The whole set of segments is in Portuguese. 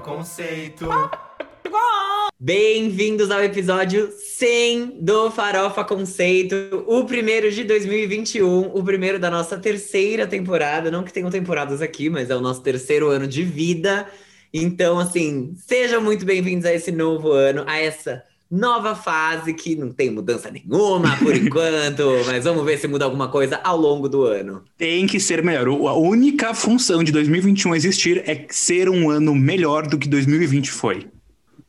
Conceito. Bem-vindos ao episódio 100 do Farofa Conceito, o primeiro de 2021, o primeiro da nossa terceira temporada. Não que tenham temporadas aqui, mas é o nosso terceiro ano de vida. Então, assim, sejam muito bem-vindos a esse novo ano, a essa nova fase que não tem mudança nenhuma por enquanto, mas vamos ver se muda alguma coisa ao longo do ano. Tem que ser melhor. A única função de 2021 existir é ser um ano melhor do que 2020 foi.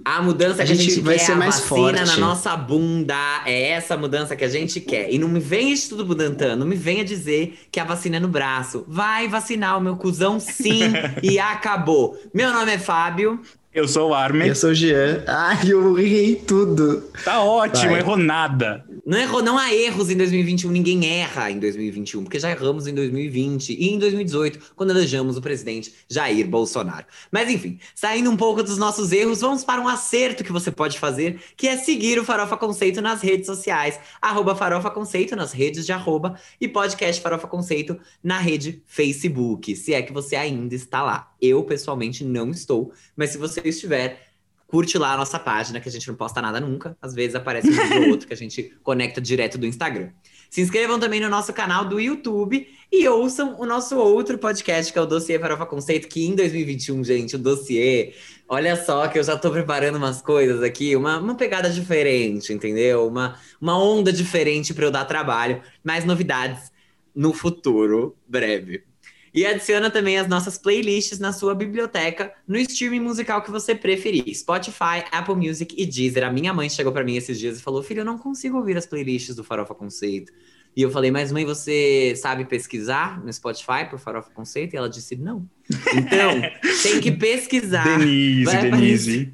A mudança A que a gente vai quer, ser a mais vacina forte. na nossa bunda, é essa mudança que a gente quer. E não me venha de tudo Budantan, não me venha dizer que a vacina é no braço. Vai vacinar o meu cuzão sim e acabou. Meu nome é Fábio. Eu sou o Armin. Eu sou o Jean. Ai, eu errei tudo. Tá ótimo, Vai. errou nada. Não, errou, não há erros em 2021, ninguém erra em 2021, porque já erramos em 2020 e em 2018, quando elegemos o presidente Jair Bolsonaro. Mas enfim, saindo um pouco dos nossos erros, vamos para um acerto que você pode fazer, que é seguir o Farofa Conceito nas redes sociais, arroba Farofa Conceito nas redes de arroba e podcast Farofa Conceito na rede Facebook, se é que você ainda está lá. Eu, pessoalmente, não estou, mas se você estiver, curte lá a nossa página, que a gente não posta nada nunca. Às vezes aparece um vídeo ou outro que a gente conecta direto do Instagram. Se inscrevam também no nosso canal do YouTube e ouçam o nosso outro podcast, que é o Dossiê Farofa Conceito, que em 2021, gente, o dossiê. Olha só que eu já tô preparando umas coisas aqui, uma, uma pegada diferente, entendeu? Uma, uma onda diferente para eu dar trabalho, mais novidades no futuro breve. E adiciona também as nossas playlists na sua biblioteca, no streaming musical que você preferir. Spotify, Apple Music e Deezer. A minha mãe chegou pra mim esses dias e falou: Filho, eu não consigo ouvir as playlists do Farofa Conceito. E eu falei, mas mãe, você sabe pesquisar no Spotify por Farofa Conceito? E ela disse, não. Então, tem que pesquisar. Denise, Denise.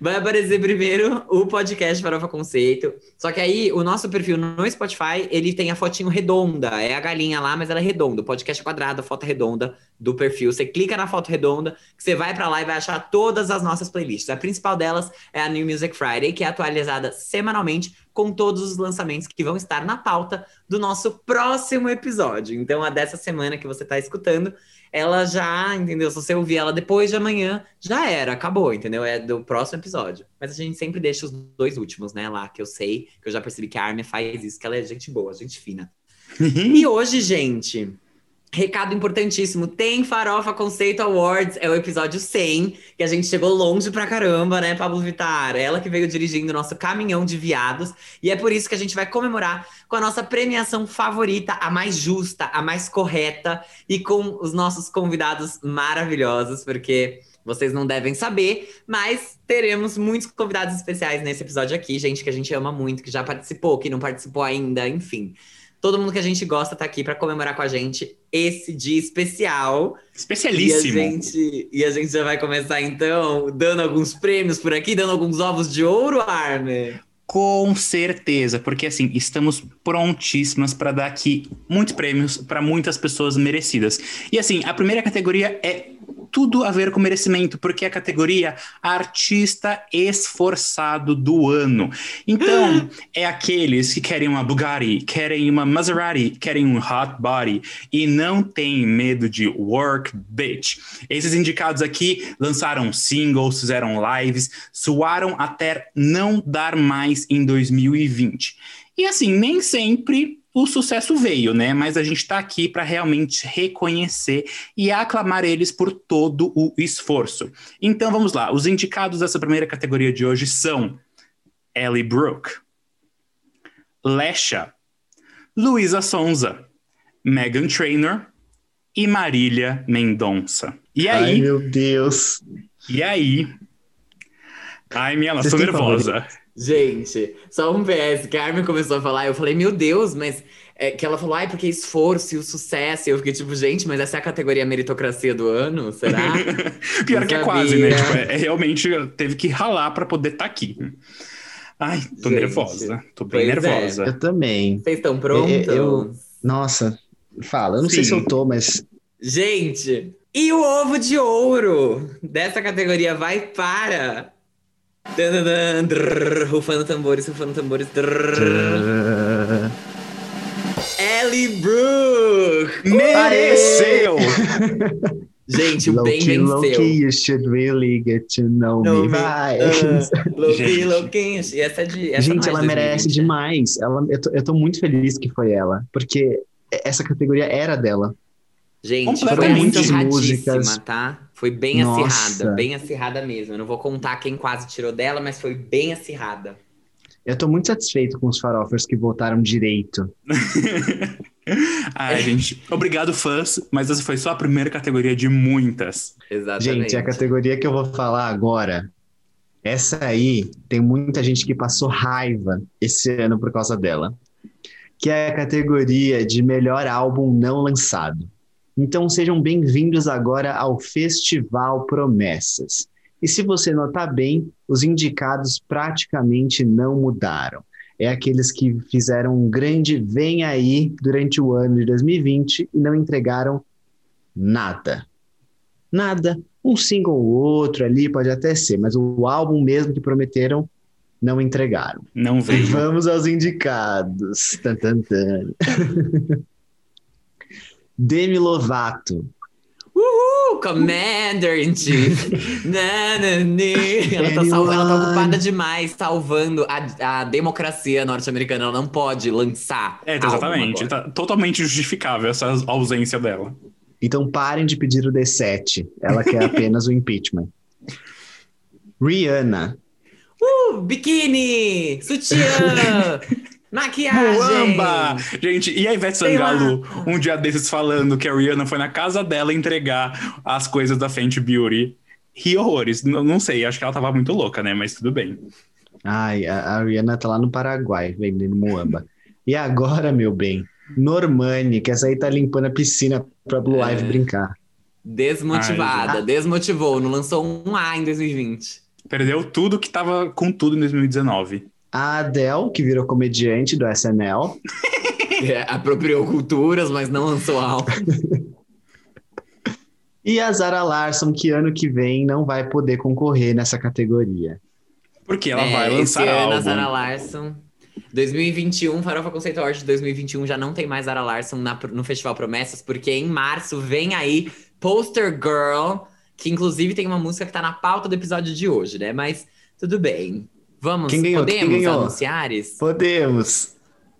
Vai aparecer primeiro o podcast Farofa Conceito. Só que aí, o nosso perfil no Spotify, ele tem a fotinho redonda. É a galinha lá, mas ela é redonda. O podcast é quadrado, a foto é redonda do perfil. Você clica na foto redonda, que você vai pra lá e vai achar todas as nossas playlists. A principal delas é a New Music Friday, que é atualizada semanalmente com todos os lançamentos que vão estar na pauta do nosso próximo episódio. Então, a dessa semana que você tá escutando, ela já, entendeu? Se você ouvir ela depois de amanhã, já era, acabou, entendeu? É do próximo episódio. Mas a gente sempre deixa os dois últimos, né, lá, que eu sei, que eu já percebi que a Armin faz isso, que ela é gente boa, gente fina. E hoje, gente, recado importantíssimo, tem Farofa Conceito Awards, é o episódio 100, que a gente chegou longe pra caramba, né, Pablo Vittar? Ela que veio dirigindo o nosso caminhão de viados, e é por isso que a gente vai comemorar com a nossa premiação favorita, a mais justa, a mais correta, e com os nossos convidados maravilhosos, porque vocês não devem saber, mas teremos muitos convidados especiais nesse episódio aqui, gente que a gente ama muito, que já participou, que não participou ainda, enfim. Todo mundo que a gente gosta tá aqui para comemorar com a gente esse dia especial. Especialíssimo. E a, gente, e a gente já vai começar então dando alguns prêmios por aqui, dando alguns ovos de ouro, Armin. Com certeza, porque assim, estamos prontíssimas para dar aqui muitos prêmios para muitas pessoas merecidas. E assim, a primeira categoria é tudo a ver com merecimento, porque é a categoria artista esforçado do ano. Então, é aqueles que querem uma Bugatti, querem uma Maserati, querem um hot body e não tem medo de work bitch. Esses indicados aqui lançaram singles, fizeram lives, suaram até não dar mais em 2020. E assim, nem sempre o sucesso veio, né? Mas a gente tá aqui para realmente reconhecer e aclamar eles por todo o esforço. Então vamos lá, os indicados dessa primeira categoria de hoje são Ellie Brooke, Lesha, Luísa Sonza, Megan Trainor e Marília Mendonça. E Ai, aí, meu Deus. e aí? Ai, minha, ela têm nervosa. Gente, só um PS, que a Armin começou a falar, eu falei, meu Deus, mas é, que ela falou, ai, porque esforço e o sucesso. E eu fiquei tipo, gente, mas essa é a categoria meritocracia do ano? Será? Pior Não que é quase, né? Tipo, é, é realmente teve que ralar pra poder estar aqui. Ai, tô Gente, nervosa. Tô bem é. nervosa. Eu também. Vocês estão prontos? Eu- eu- Nossa, fala. Eu não sei Sim. se eu tô, mas. Gente, e o ovo de ouro dessa categoria vai para. Rufando tambores, rufando tambores. Ellie Brooke! Mereceu! Gente, o bem Loki, Loki, venceu. you should really get to know Know me. Vai. Ah, Loki, Gente. Loki. Essa é de. Essa Gente, é ela merece 2020, né? demais. Ela, eu, tô, eu tô muito feliz que foi ela, porque essa categoria era dela. Gente, Completamente. acirradíssima, Músicas. tá? Foi bem Nossa. acirrada, bem acirrada mesmo. Eu não vou contar quem quase tirou dela, mas foi bem acirrada. Eu tô muito satisfeito com os farofers que votaram direito. Ai, gente, obrigado, fãs, mas essa foi só a primeira categoria de muitas. Exatamente. Gente, a categoria que eu vou falar agora, essa aí tem muita gente que passou raiva esse ano por causa dela, que é a categoria de melhor álbum não lançado. Então sejam bem-vindos agora ao Festival Promessas. E se você notar bem, os indicados praticamente não mudaram. É aqueles que fizeram um grande vem aí durante o ano de 2020 e não entregaram nada. Nada. Um single ou outro ali pode até ser, mas o álbum mesmo que prometeram não entregaram. Não veio. Vamos aos indicados. Tan, tan, tan. Demi Lovato. Uhul, Commander in Chief. Ela, tá sal- ela tá ocupada demais salvando a, a democracia norte-americana. Ela não pode lançar. É, exatamente. Tá totalmente justificável essa ausência dela. Então parem de pedir o D7. Ela quer apenas o impeachment. Rihanna. Uh, biquíni, sutiã, maquiagem. Muamba! Gente, e a Ivete. Sangalo, um dia desses falando que a Rihanna foi na casa dela entregar as coisas da Fenty Beauty. Ri horrores. N- não sei, acho que ela tava muito louca, né? Mas tudo bem. Ai, a, a Rihanna tá lá no Paraguai, vendendo muamba. E agora, meu bem, Normani, que essa aí tá limpando a piscina pra Blue É. Ivy brincar. Desmotivada, Ai, desmotivou. Não lançou um A em 2020. Perdeu tudo que tava com tudo em 2019. A Adele, que virou comediante do SNL. É, apropriou culturas, mas não lançou álbum. E a Zara Larson, que ano que vem não vai poder concorrer nessa categoria. Porque ela É, vai lançar esse ano, a álbum. Zara Larson. 2021, Farofa Conceito Award de 2021 já não tem mais Zara Larson na- no Festival Promessas, porque em março vem aí Poster Girl, que inclusive tem uma música que tá na pauta do episódio de hoje, né? Mas tudo bem. Vamos, Quem ganhou? Quem podemos ganhou? anunciar isso? Podemos!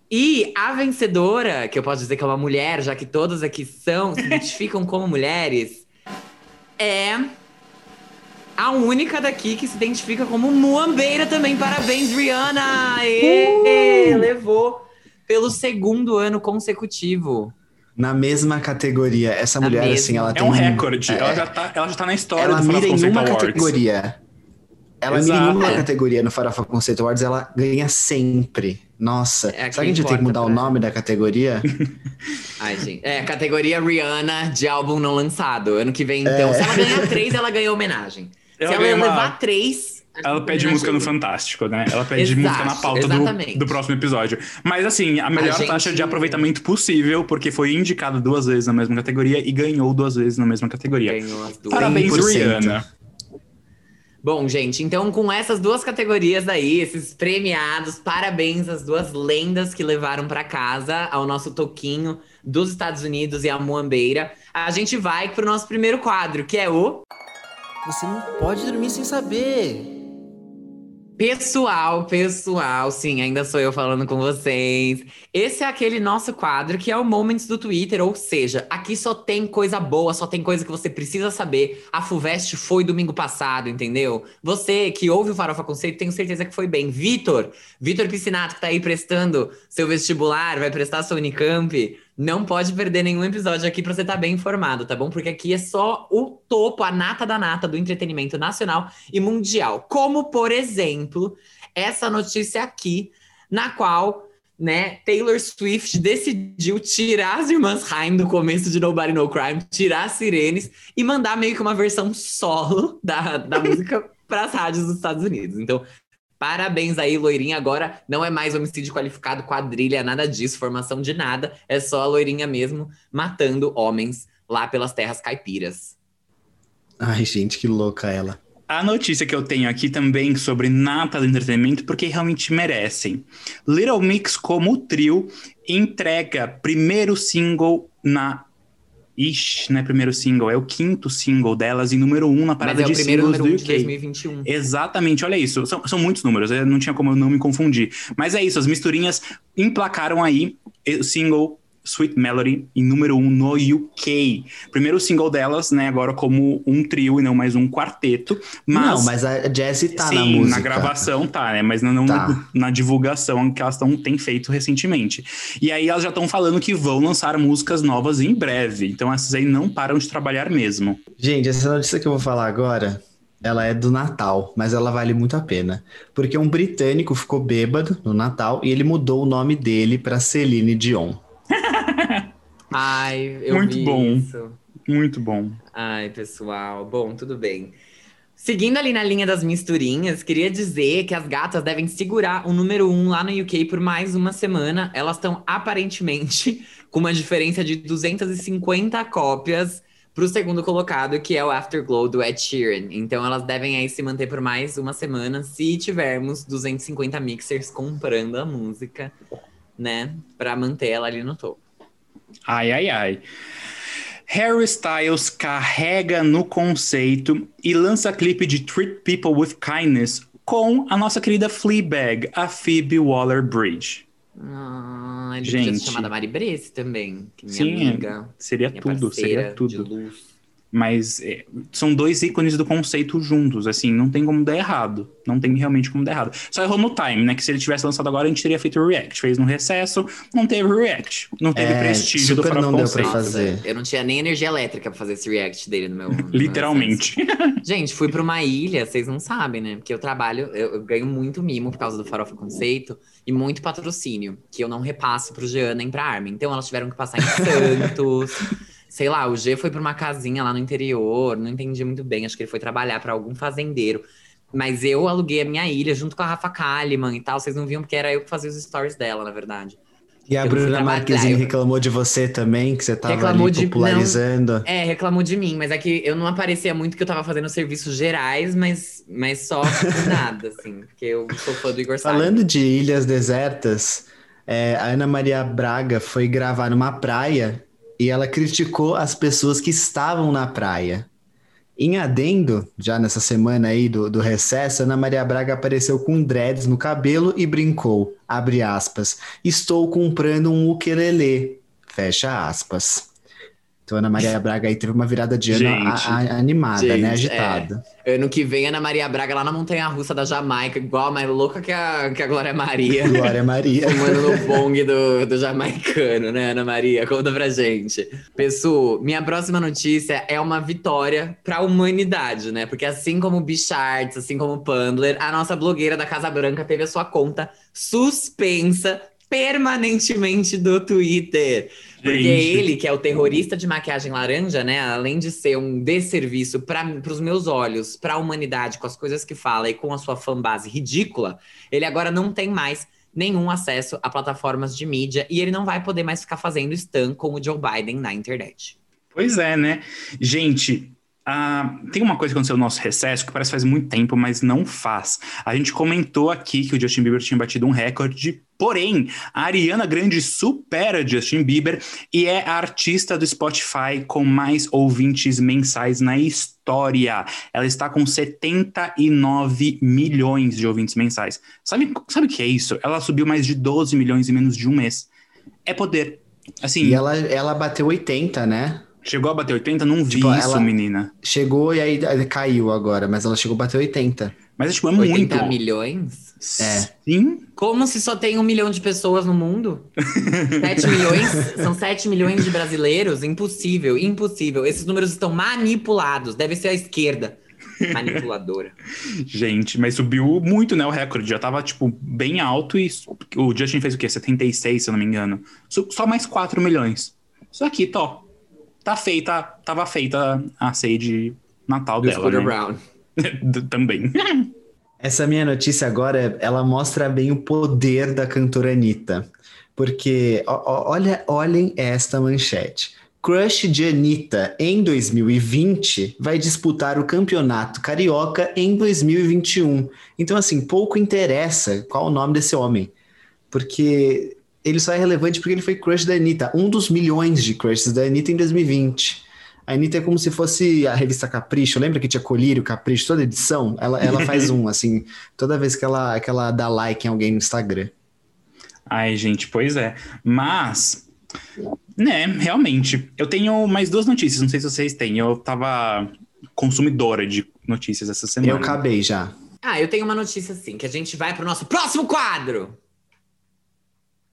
E a vencedora, que eu posso dizer que é uma mulher, já que todas aqui são, se identificam como mulheres, é a única daqui que se identifica como muambeira também. Parabéns, Rihanna! Ê, Levou pelo segundo ano consecutivo. Na mesma categoria. Essa Na mulher, mesma. assim, ela É tem. um recorde. é, Ela, já tá, ela já tá na história ela do mira em uma Awards. categoria. Ela Exato. uma É. categoria no Farofa Conceito Awards, ela ganha sempre. Nossa. É a que Será que a gente tem que mudar o pra- nome da categoria? Ai, gente. É, categoria Rihanna de álbum não lançado. Ano que vem, então. É. Se ela ganhar três, ela ganha homenagem. Se ela uma- levar três. Ela pede homenagem. música no Fantástico, né? Ela pede Exato, música na pauta do, do próximo episódio. Mas assim, a melhor gente- taxa de aproveitamento possível, porque foi indicada duas vezes na mesma categoria e ganhou duas vezes na mesma categoria. Ganhou as duas. Parabéns, 100%. Rihanna. Bom, gente, então com essas duas categorias aí, esses premiados, parabéns às duas lendas que levaram pra casa ao nosso toquinho dos Estados Unidos e a Moambeira. A gente vai pro nosso primeiro quadro, que é o Você não pode dormir sem saber. Pessoal, pessoal, sim, ainda sou eu falando com vocês. Esse é aquele nosso quadro que é o Moments do Twitter, ou seja, aqui só tem coisa boa, só tem coisa que você precisa saber. A FUVEST foi domingo passado, entendeu? Você que ouve o Farofa Conceito, tenho certeza que foi bem. Vitor, Vitor Piscinato, que tá aí prestando seu vestibular, vai prestar sua Unicamp, não pode perder nenhum episódio aqui pra você estar bem informado, tá bom? Porque aqui é só o topo, a nata da nata do entretenimento nacional e mundial. Como, por exemplo, essa notícia aqui, na qual, né, Taylor Swift decidiu tirar as irmãs Haim do começo de Nobody No Crime, tirar as sirenes e mandar meio que uma versão solo da, da música para as rádios dos Estados Unidos. Então, Parabéns aí, loirinha. Agora não é mais homicídio qualificado, quadrilha, nada disso, formação de nada. É só a loirinha mesmo matando homens lá pelas terras caipiras. Ai, gente, que louca ela. A notícia que eu tenho aqui também sobre nata do entretenimento, porque realmente merecem. Little Mix, como trio, entrega primeiro single na Ixi, não é primeiro single, é o quinto single delas e número um na Mas parada é o de primeiro singles número do um de UK. 2021. Exatamente, olha isso. São, são muitos números, eu não tinha como eu não me confundir. Mas é isso, as misturinhas emplacaram aí o single Sweet Melody em número um no UK. Primeiro single delas, né, agora como um trio e não mais um quarteto. Mas, Não, mas a Jessie tá sim, na música. gravação tá, né? Mas não, Tá. na divulgação que elas tão, têm feito recentemente. E aí elas já estão falando que vão lançar músicas novas em breve. Então essas aí não param de trabalhar mesmo. Gente, essa notícia que eu vou falar agora, ela é do Natal, mas ela vale muito a pena. Porque um britânico ficou bêbado no Natal e ele mudou o nome dele pra Celine Dion. Ai, eu Muito vi bom. isso. Muito bom. Ai, pessoal. Bom, tudo bem. Seguindo ali na linha das misturinhas, queria dizer que as gatas devem segurar o número um lá no UK por mais uma semana. Elas estão aparentemente com uma diferença de 250 cópias pro segundo colocado, que é o Afterglow do Ed Sheeran. Então elas devem aí se manter por mais uma semana se tivermos 250 mixers comprando a música, né? Pra manter ela ali no topo. Ai, ai, ai. Harry Styles carrega no conceito e lança clipe de Treat People with Kindness com a nossa querida Fleabag, a Phoebe Waller-Bridge. Ah, ele Gente. chamada Mari Bresse também, que minha Sim, amiga, Seria minha tudo, seria tudo. Mas é, são dois ícones do conceito juntos, assim, não tem como dar errado. Não tem realmente como dar errado. Só errou no time, né? Que se ele tivesse lançado agora, a gente teria feito o react. Fez no recesso, não teve react. Não teve É, prestígio do super Farofa não deu pra fazer. Eu não tinha nem energia elétrica pra fazer esse react dele no meu. no meu Literalmente. acesso. Gente, fui pra uma ilha, vocês não sabem, né? Porque eu trabalho, eu, eu ganho muito mimo por causa do Farofa Conceito e muito patrocínio, que eu não repasso pro Jean nem pra Armin. Então elas tiveram que passar em Santos. Sei lá, o G foi pra uma casinha lá no interior, não entendi muito bem, acho que ele foi trabalhar pra algum fazendeiro. Mas eu aluguei a minha ilha junto com a Rafa Kalimann e tal, vocês não viam porque era eu que fazia os stories dela, na verdade. E a Eu não Bruna Marquezine reclamou de você também, que você tava Reclamou ali de- popularizando. É, reclamou de mim, mas é que eu não aparecia muito que eu tava fazendo serviços gerais, mas, mas só nada, assim. Porque eu sou fã do Igor Salles. Falando de ilhas desertas, é, a Ana Maria Braga foi gravar numa praia e ela criticou as pessoas que estavam na praia. Em adendo, já nessa semana aí do, do recesso, Ana Maria Braga apareceu com dreads no cabelo e brincou, abre aspas, estou comprando um ukulele, fecha aspas. Então Ana Maria Braga aí teve uma virada de ano a- a- animada, Gente, né, é. agitada. Ano que vem, Ana Maria Braga lá na Montanha Russa da Jamaica, igual, mais louca que a, que a Glória Maria. Glória Maria. Fumando no bong do, do jamaicano, né, Ana Maria? Conta pra gente. Pessoal, minha próxima notícia é uma vitória pra humanidade, né? Porque assim como o Bicharts, assim como o Pandler, a nossa blogueira da Casa Branca teve a sua conta suspensa permanentemente do Twitter. Porque Gente. ele, que é o terrorista de maquiagem laranja, né? Além de ser um desserviço para os meus olhos, para a humanidade, com as coisas que fala e com a sua fanbase ridícula, ele agora não tem mais nenhum acesso a plataformas de mídia e ele não vai poder mais ficar fazendo stan com o Joe Biden na internet. Pois é, né? Gente, ah, tem uma coisa que aconteceu no nosso recesso que parece que faz muito tempo, mas não faz. A gente comentou aqui que o Justin Bieber tinha batido um recorde, porém, a Ariana Grande supera Justin Bieber e é a artista do Spotify com mais ouvintes mensais na história. Ela está com 79 milhões de ouvintes mensais. Sabe, sabe o que é isso? Ela subiu mais de 12 milhões em menos de um mês. É poder. Assim, E ela, ela bateu 80, né? Chegou a bater 80? Não vi Tipo, isso, ela- menina. Chegou e aí caiu agora, mas ela chegou a bater 80. Mas tipo, é 80 muito. milhões? É. Sim. Como se só tem um milhão de pessoas no mundo? 7 milhões? São 7 milhões de brasileiros? Impossível, impossível. Esses números estão manipulados. Deve ser a esquerda manipuladora. Gente, mas subiu muito, né, o recorde. Já tava, tipo, bem alto e o Justin fez o quê? 76, se eu não me engano. Só mais 4 milhões. Isso aqui, tó. Tá feita, tava feita a ceia de Natal Do dela, Scooter né? Brown. Também. Essa minha notícia agora, ela mostra bem o poder da cantora Anitta. Porque, ó- ó- olha, olhem esta manchete. Crush de Anitta em 2020 vai disputar o campeonato carioca em 2021. Então, assim, pouco interessa qual o nome desse homem. Porque ele só é relevante porque ele foi crush da Anitta. Um dos milhões de crushes da Anitta em 2020. A Anitta é como se fosse a revista Capricho. Lembra que tinha Colírio, Capricho, toda edição? Ela, ela faz um, assim, toda vez que ela, que ela dá like em alguém no Instagram. Ai, gente, pois é. Mas, né, realmente. Eu tenho mais duas notícias, não sei se vocês têm. Eu tava consumidora de notícias essa semana. Eu acabei já. Ah, eu tenho uma notícia assim, que a gente vai pro nosso próximo quadro.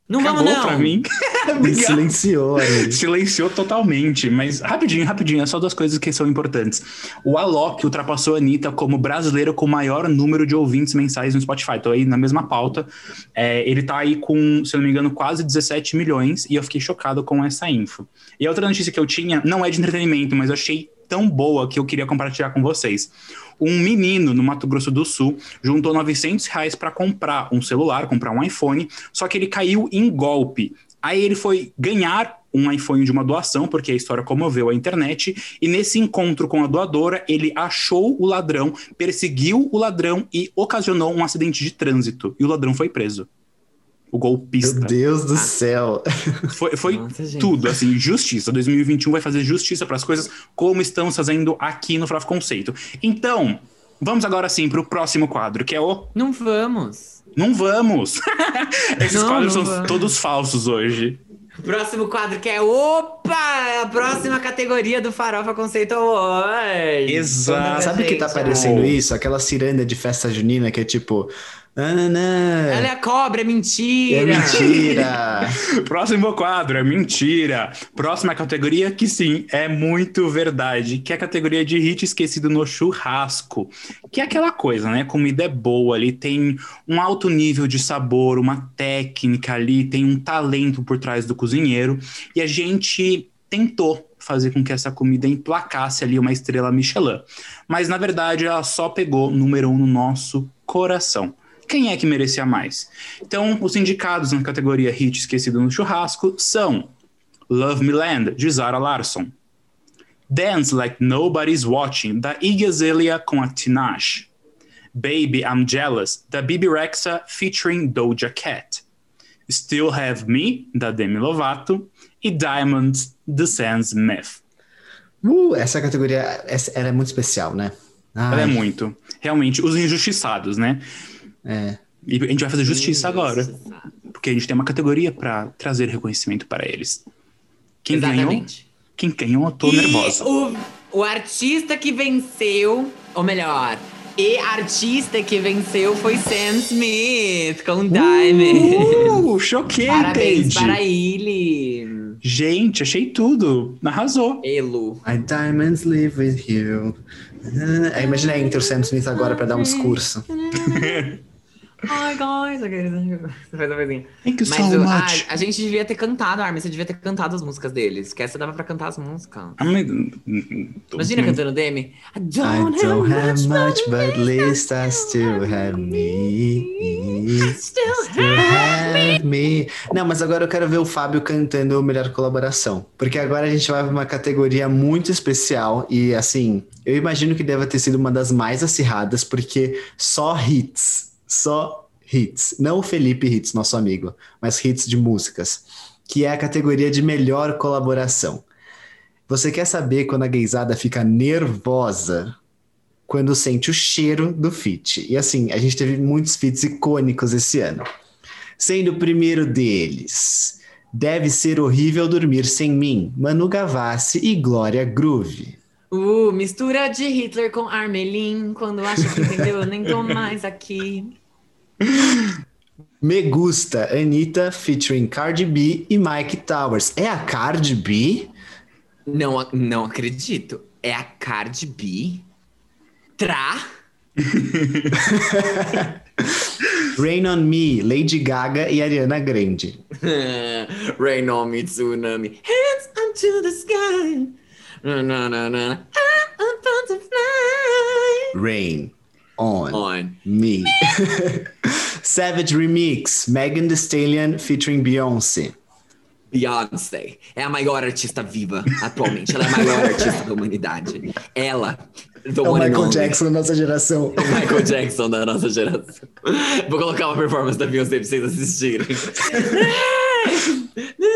Não Acabou vamos não. pra mim. Silenciou. aí. Silenciou totalmente, mas rapidinho, rapidinho, é só duas coisas que são importantes. O Alok ultrapassou a Anitta como brasileiro com o maior número de ouvintes mensais no Spotify. Tô aí na mesma pauta. É, ele tá aí com, se eu não me engano, quase 17 milhões e eu fiquei chocado com essa info. E a outra notícia que eu tinha não é de entretenimento, mas eu achei tão boa que eu queria compartilhar com vocês. Um menino no Mato Grosso do Sul juntou 900 reais para comprar um celular, comprar um iPhone, só que ele caiu em golpe. Aí ele foi ganhar um iPhone de uma doação, porque a história comoveu a internet, e nesse encontro com a doadora, ele achou o ladrão, perseguiu o ladrão e ocasionou um acidente de trânsito. E o ladrão foi preso. O golpista. Meu Deus do céu. Foi, foi Nossa, tudo, assim, justiça. 2021 vai fazer justiça para as coisas como estamos fazendo aqui no Farofa Conceito. Então, vamos agora sim para o próximo quadro, que é o Não vamos. Não Vamos! Esses Não, quadros não são vamos. todos falsos hoje. Próximo quadro que é Opa! A próxima categoria do Farofa Conceito Awards. Exato. Sabe o que tá parecendo isso? Aquela ciranda de festa junina que é tipo. Nananã, Ela é cobra, é é mentira. mentira. Próximo quadro é mentira. Próxima categoria, que sim, é muito verdade, que é a categoria de hit esquecido no churrasco. Que é aquela coisa, né? Comida é boa ali, tem um alto nível de sabor, uma técnica ali, tem um talento por trás do cozinheiro. E a gente tentou fazer com que essa comida emplacasse ali uma estrela Michelin. Mas na verdade ela só pegou número um no nosso coração. Quem é que merecia mais? Então, os indicados na categoria Hit Esquecido no Churrasco são Love Me Land, de Zara Larsson. Dance Like Nobody's Watching, da Iggy Azalea com a Tinashe. Baby I'm Jealous, da Bibi Rexa featuring Doja Cat. Still Have Me, da Demi Lovato. E Diamonds, de Sam Smith. Uh, essa categoria essa, ela é muito especial, né? Ela Ai, é muito. Realmente, os injustiçados, né? É. E a gente vai fazer justiça agora. Porque a gente tem uma categoria pra trazer reconhecimento para eles. Quem ganhou? Exatamente. Quem ganhou, eu tô E nervosa. O, o artista que venceu, ou melhor, e artista que venceu foi Sam Smith com Diamond. Uh, choquei, Parabéns para ele. Gente, achei tudo. Arrasou. Elo. My diamonds live with you. Aí imagina a intro Sam Smith agora pra dar um discurso. Ai, guys. Você faz a vozinha. Thank you Mas so o- much. a gente devia ter cantado, Armin. Você devia ter cantado as músicas deles. Que essa dava pra cantar as músicas. Ah, Imagina cantando Demi. I I don't, don't have much, but at least I still have me. still Still have me. Não, mas agora eu quero ver o Fábio cantando melhor colaboração. Porque agora a gente vai pra uma categoria muito especial. E assim, eu imagino que deva ter sido uma das mais acirradas, porque só hits. Só hits. Não o Felipe Hits, nosso amigo, mas hits de músicas. Que é a categoria de melhor colaboração. Você quer saber quando a gaysada fica nervosa? Quando sente o cheiro do feat. E assim, a gente teve muitos feats icônicos esse ano. Sendo o primeiro deles. Deve ser horrível dormir sem mim. Manu Gavassi e Glória Groove. Uh, mistura de Hitler com Armelin. Quando acha que entendeu, eu nem tô mais aqui. Me Gusta, Anitta, featuring Cardi B e Mike Towers. É a Cardi B? Não, não acredito. É a Cardi B? Tra? Rain on Me, Lady Gaga e Ariana Grande. Rain on me, tsunami. Hands unto the sky. Rain on On. Me. Savage Remix, Megan Thee Stallion featuring Beyoncé. Beyoncé é a maior artista viva atualmente. Ela é a maior artista da humanidade. Ela, the É o Michael only. Jackson da nossa geração. O Michael Jackson da nossa geração. Vou colocar uma performance da Beyoncé pra vocês assistirem.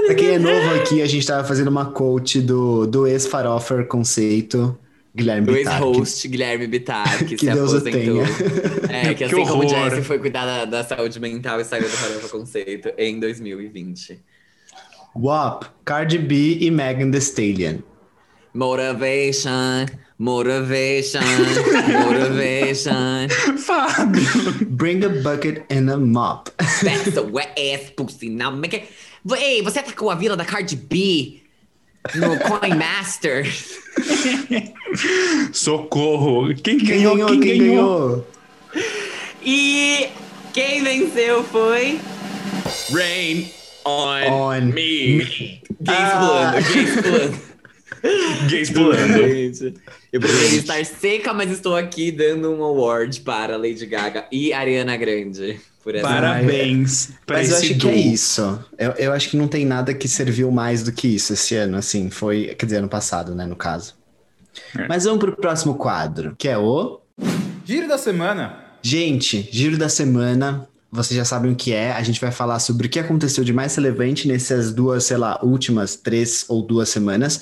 Pra quem é novo aqui, a gente tava fazendo uma quote do, do ex-farofer conceito, Guilherme Do que- ex-host Guilherme Bittar, que, Que se Deus aposentou. tenha. É, que Que assim como o horror. Jesse foi cuidar da, da saúde mental e saiu do Farofa Conceito em 2020. WAP, Cardi B e Megan Thee Stallion. Motivation, motivation, motivation. Fábio. Bring a bucket and a mop. That's a wet ass pussy. Now make it... Ei, você atacou a vila da Cardi B no Coin Master. Socorro. Quem ganhou? Quem, ganhou? E quem venceu foi. Rain on, On me. me. Gays Ah. pulando, gays pulando. Eu poderia estar seca, mas estou aqui dando um award para Lady Gaga e Ariana Grande. Por essa Parabéns pra Mas eu acho que duo. é isso. Eu, eu acho que não tem nada que serviu mais do que isso esse ano, assim. Foi, quer dizer, ano passado, né, no caso. É. Mas vamos pro próximo quadro, que é o... Giro da semana. Gente, giro da semana. Vocês já sabem o que é. A gente vai falar sobre o que aconteceu de mais relevante nessas duas, sei lá, últimas três ou duas semanas.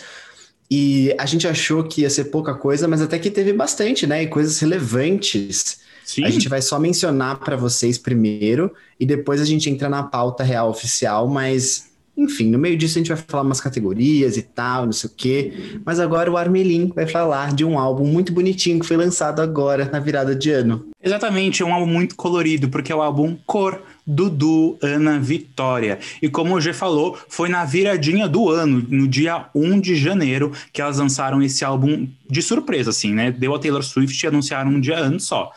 E a gente achou que ia ser pouca coisa, mas até que teve bastante, né? E coisas relevantes. Sim. A gente vai só mencionar para vocês primeiro e depois a gente entra na pauta real oficial, mas enfim, no meio disso a gente vai falar umas categorias e tal, não sei o quê. Mas agora o Armelin vai falar de um álbum muito bonitinho que foi lançado agora na virada de ano. Exatamente, é um álbum muito colorido, porque é o álbum Cor, Dudu, Ana Vitória. E como o G falou, foi na viradinha do ano, no dia 1 de janeiro, que elas lançaram esse álbum de surpresa, assim, né? Deu a Taylor Swift e anunciaram um dia antes só.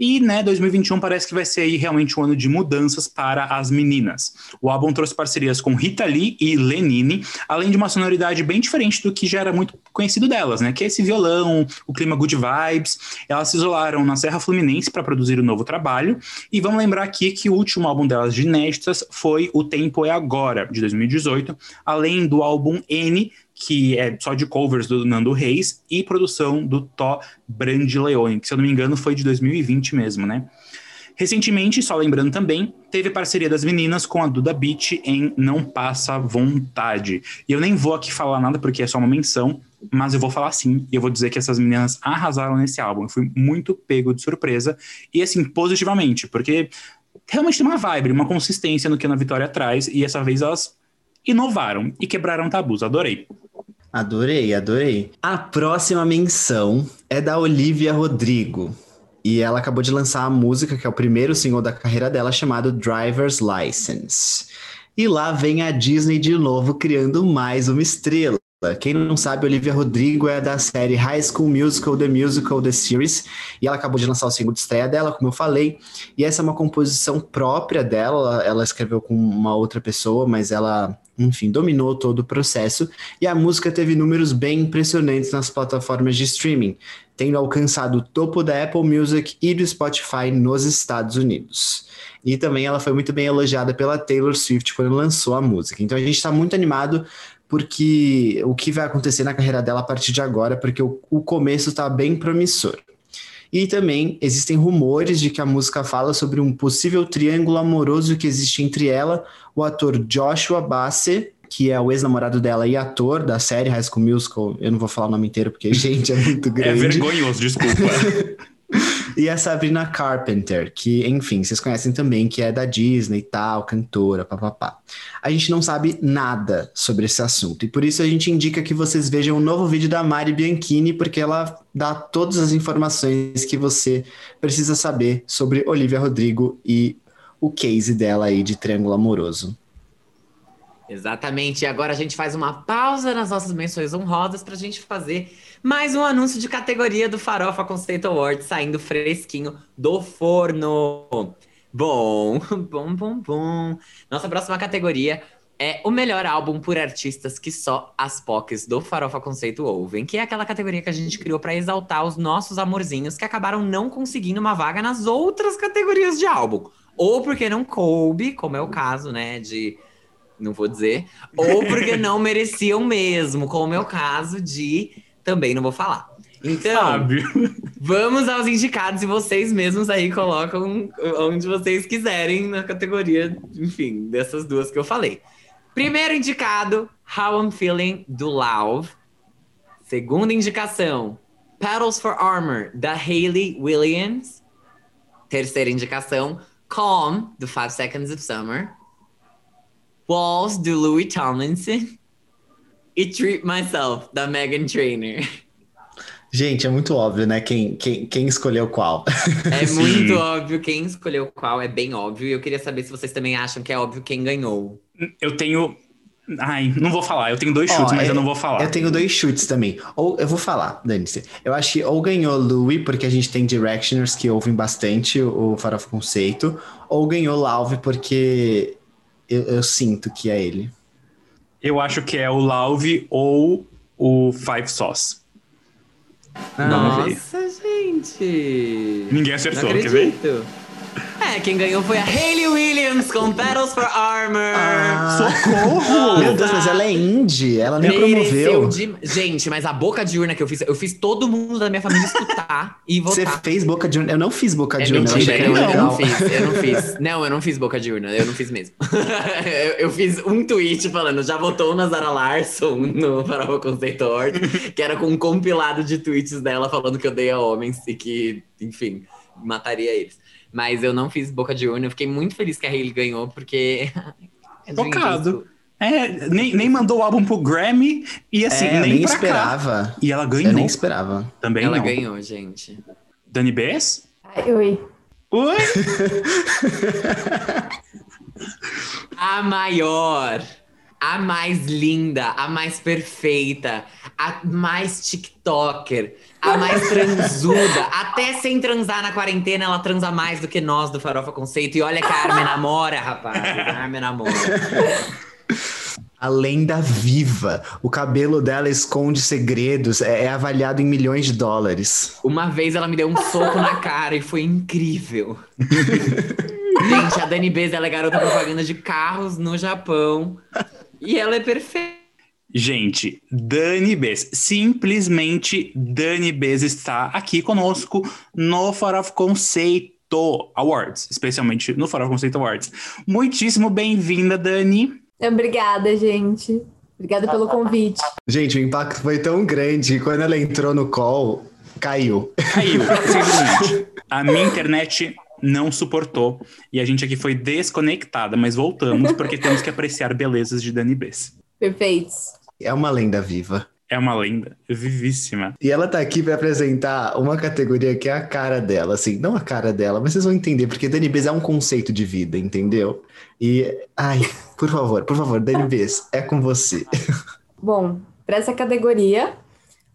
E, né, 2021 parece que vai ser aí realmente um ano de mudanças para as meninas. O álbum trouxe parcerias com Rita Lee e Lenine, além de uma sonoridade bem diferente do que já era muito conhecido delas, né? Que é esse violão, o clima good vibes. Elas se isolaram na Serra Fluminense para produzir o novo trabalho. E vamos lembrar aqui que o último álbum delas de inéditas foi O Tempo é Agora, de 2018, além do álbum N, que é só de covers do Nando Reis, e produção do Tó Brandileone, que se eu não me engano foi de 2020 mesmo, né? Recentemente, só lembrando também, teve parceria das meninas com a Duda Beat em Não Passa Vontade. E eu nem vou aqui falar nada porque é só uma menção, mas eu vou falar sim, e eu vou dizer que essas meninas arrasaram nesse álbum. Eu fui muito pego de surpresa, e assim, positivamente, porque realmente tem uma vibe, uma consistência no que a Vitória traz, e essa vez elas inovaram e quebraram tabus. Adorei. Adorei, adorei. A próxima menção é da Olivia Rodrigo. E ela acabou de lançar a música, que é o primeiro single da carreira dela, chamado Driver's License. E lá vem a Disney de novo criando mais uma estrela. Quem não sabe, Olivia Rodrigo é da série High School Musical, The Musical, The Series. E ela acabou de lançar o single de estreia dela, como eu falei. E essa é uma composição própria dela. Ela escreveu com uma outra pessoa, mas ela, enfim, dominou todo o processo. E a música teve números bem impressionantes nas plataformas de streaming, tendo alcançado o topo da Apple Music e do Spotify nos Estados Unidos. E também ela foi muito bem elogiada pela Taylor Swift quando lançou a música. Então a gente está muito animado porque o que vai acontecer na carreira dela a partir de agora, porque o, o começo está bem promissor. E também existem rumores de que a música fala sobre um possível triângulo amoroso que existe entre ela, o ator Joshua Bassett, que é o ex-namorado dela e ator da série High School Musical. Eu não vou falar o nome inteiro porque, gente, é muito É grande. vergonhoso, desculpa. E a Sabrina Carpenter, que, enfim, vocês conhecem também, que é da Disney e tal, cantora, papapá. A gente não sabe nada sobre esse assunto, e por isso a gente indica que vocês vejam o novo vídeo da Mari Bianchini, porque ela dá todas as informações que você precisa saber sobre Olivia Rodrigo e o case dela aí de triângulo amoroso. Exatamente. E agora a gente faz uma pausa nas nossas menções honrosas pra gente fazer mais um anúncio de categoria do Farofa Conceito Award saindo fresquinho do forno. Bom, bom, bom, bom. Nossa próxima categoria é o melhor álbum por artistas que só as POCs do Farofa Conceito ouvem, que é aquela categoria que a gente criou pra exaltar os nossos amorzinhos que acabaram não conseguindo uma vaga nas outras categorias de álbum. Ou porque não coube, como é o caso, né, de não vou dizer, ou porque não mereciam mesmo, como é o caso de também não vou falar. Então, Fábio. vamos aos indicados e vocês mesmos aí colocam onde vocês quiserem na categoria, enfim, dessas duas que eu falei. Primeiro indicado, How I'm Feeling, do Lauv. Segunda indicação, Petals for Armor, da Hayley Williams. Terceira indicação, Calm, do Five Seconds of Summer. Walls, do Louis Tomlinson. E Treat Myself, da Megan Trainor. Gente, é muito óbvio, né? Quem, quem, quem escolheu qual. É Sim. muito óbvio quem escolheu qual, é bem óbvio. E eu queria saber se vocês também acham que é óbvio quem ganhou. Eu tenho. Ai, não vou falar. Eu tenho dois chutes, mas é- eu não vou falar. Eu tenho dois chutes também. Ou eu vou falar, dane-se. Eu acho que ou ganhou Louis, porque a gente tem Directioners que ouvem bastante o Farofa Conceito, ou ganhou Lauve, porque eu, eu sinto que é ele. Eu acho que é o Lauve ou o Five Sauce. Nossa, gente! Ninguém acertou, quer ver? É, quem ganhou foi a Hayley Williams com Petals for Armor. Socorro! Meu Deus, mas ela é indie, ela nem Mereceu promoveu. de- Gente, mas a boca de urna que eu fiz, eu fiz todo mundo da minha família escutar e Você votar. fez boca de urna? Eu não fiz boca É de urna, eu mentira, achei que não, era eu não legal. fiz, eu não fiz. Não, eu não fiz boca de urna, eu não fiz mesmo. eu, eu fiz um tweet falando, já votou na Zara Larson no Farofa Conceito Award, que era com um compilado de tweets dela falando que odeia homens e que, enfim, mataria eles. Mas eu não fiz boca de urna, eu fiquei muito feliz que a Hailey ganhou, porque... Tocado. É, nem, nem mandou o álbum pro Grammy e assim, É, eu nem, nem pra cá. esperava. E ela Eu ganhou. nem esperava. Também Ela não. ganhou, gente. Dani Bess? Ai, Oi. Oi? A maior, a mais linda, a mais perfeita, a mais TikToker, a mais transuda. Até sem transar na quarentena, ela transa mais do que nós do Farofa Conceito. E olha que a Armin namora, rapaz. A Armin namora. A lenda viva. O cabelo dela esconde segredos. É, é avaliado em milhões de dólares. Uma vez ela me deu um soco na cara e foi incrível. Gente, a Dani Bez, ela é garota propaganda de carros no Japão. E ela é perfeita. Gente, Dani Bess, simplesmente Dani Bess está aqui conosco no Farofa Conceito Awards, especialmente no Farofa Conceito Awards. Muitíssimo bem-vinda, Dani. Obrigada, gente. Obrigada pelo convite. Gente, o impacto foi tão grande que quando ela entrou no call, caiu. Caiu, simplesmente. A minha internet não suportou e a gente aqui foi desconectada, mas voltamos porque temos que apreciar belezas de Dani Bess. Perfeitos. É uma lenda viva. É uma lenda vivíssima. E ela tá aqui pra apresentar uma categoria que é a cara dela, assim, não a cara dela, mas vocês vão entender, porque Dani Bez é um conceito de vida, entendeu? E, ai, por favor, por favor, Dani Bez, é com você. Bom, para essa categoria,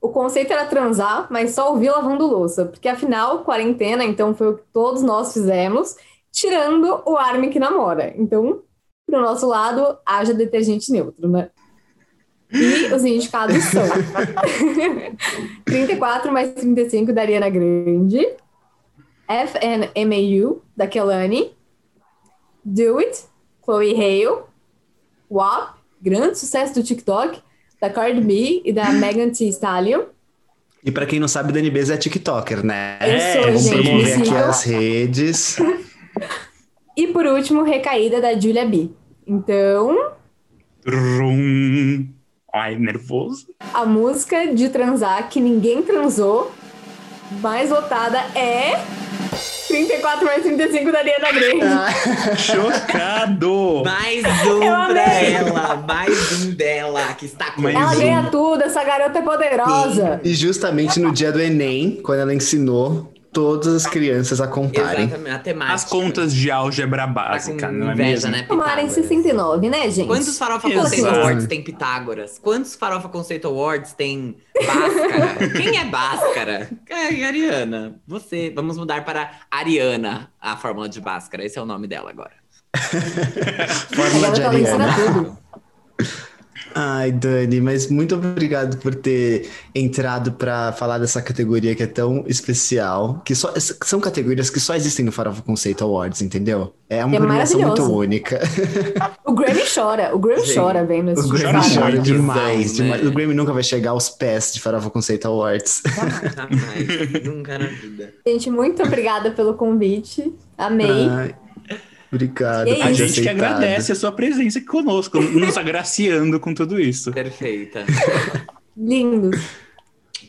o conceito era transar, mas só ouvir lavando louça. Porque afinal, quarentena, então foi o que todos nós fizemos, tirando o Armin que namora. Então, pro nosso lado, haja detergente neutro, né? E os indicados são 34 mais 35 da Ariana Grande, FNMAU da Kelani, Do It, Chloe Hale, WAP, grande sucesso do TikTok, da Cardi B e da Megan Thee Stallion. E pra quem não sabe, Dani Bez é TikToker, né? Eu sou, Vamos gente, promover aqui as redes. E por último, Recaída da Julia B. Então, Trum. Ai, nervoso. a música de transar que ninguém transou, mais votada é 34 mais 35 da Ariana Grande. Chocado! Mais um pra ela, mais um dela que está com Mais Ela um. ganha tudo, essa garota é poderosa. E justamente no dia do Enem, quando ela ensinou todas as crianças a contarem. Exatamente, a temática. As contas de álgebra Tá básica, não é inveja, mesmo? né, Tomaram em Pitágoras? 69, né, gente? Quantos Farofa Exato. Conceito Awards tem Pitágoras? Quantos Farofa Conceito Awards tem Bhaskara? Quem é Bhaskara? É, Ariana. Você. Vamos mudar para Ariana, a fórmula de Bhaskara. Esse é o nome dela agora. Fórmula de ensina Ariana. Ai, Dani, mas muito obrigado por ter entrado pra falar dessa categoria que é tão especial. Que só, são categorias que só existem no Farofa Conceito Awards, entendeu? É uma É premiação muito única. O Grammy chora, o Grammy Gente, chora vendo esse O Grammy Chora chora muito. demais, Né? demais. O Grammy nunca vai chegar aos pés de Farofa Conceito Awards. Jamais. Nunca na vida. Gente, muito obrigada pelo convite. Amei. Ai, Obrigado. E A gente que aceitado. agradece a sua presença aqui conosco, nos agraciando com tudo isso. Perfeita.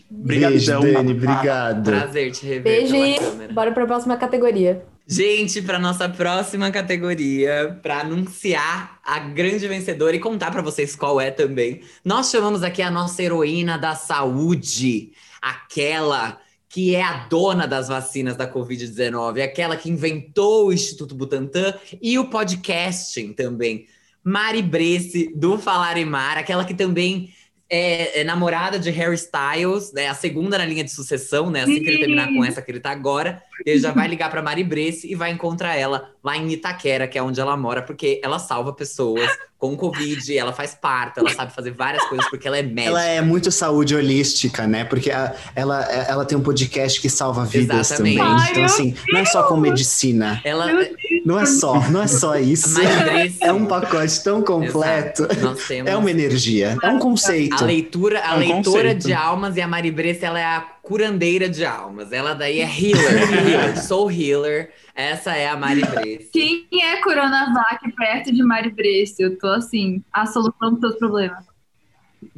Beijo, Obrigadão. Dani. Obrigado. Prazer te rever Beijo e bora pra próxima categoria. Gente, para nossa próxima categoria, para anunciar a grande vencedora e contar para vocês qual é também, nós chamamos aqui a nossa heroína da saúde, aquela que é a dona das vacinas da Covid-19, aquela que inventou o Instituto Butantan e o podcasting também. Mari Bresse, do Falar e Mar, aquela que também é, é namorada de Harry Styles, né? A segunda na linha de sucessão, né? Assim que ele terminar com essa que ele tá agora, ele já vai ligar pra Mari Bresse e vai encontrar ela lá em Itaquera, que é onde ela mora, porque ela salva pessoas com Covid, ela faz parto, ela sabe fazer várias coisas porque ela é médica. Ela é muito saúde holística, né? Porque a- ela, ela tem um podcast que salva vidas Exatamente. também. Ai, então, assim, não é só com medicina. Ela, Não é só, não é só isso. Bresse, É um pacote tão completo. Temos É uma energia, é um conceito. a leitura, a É um leitora conceito. de almas e a Mari Bresse, ela é a curandeira de almas. Ela daí é healer, healer, sou healer. Essa é a Mari Bresse. Quem é Coronavac perto de Mari Bresse? Eu tô assim, a solução dos seus problemas.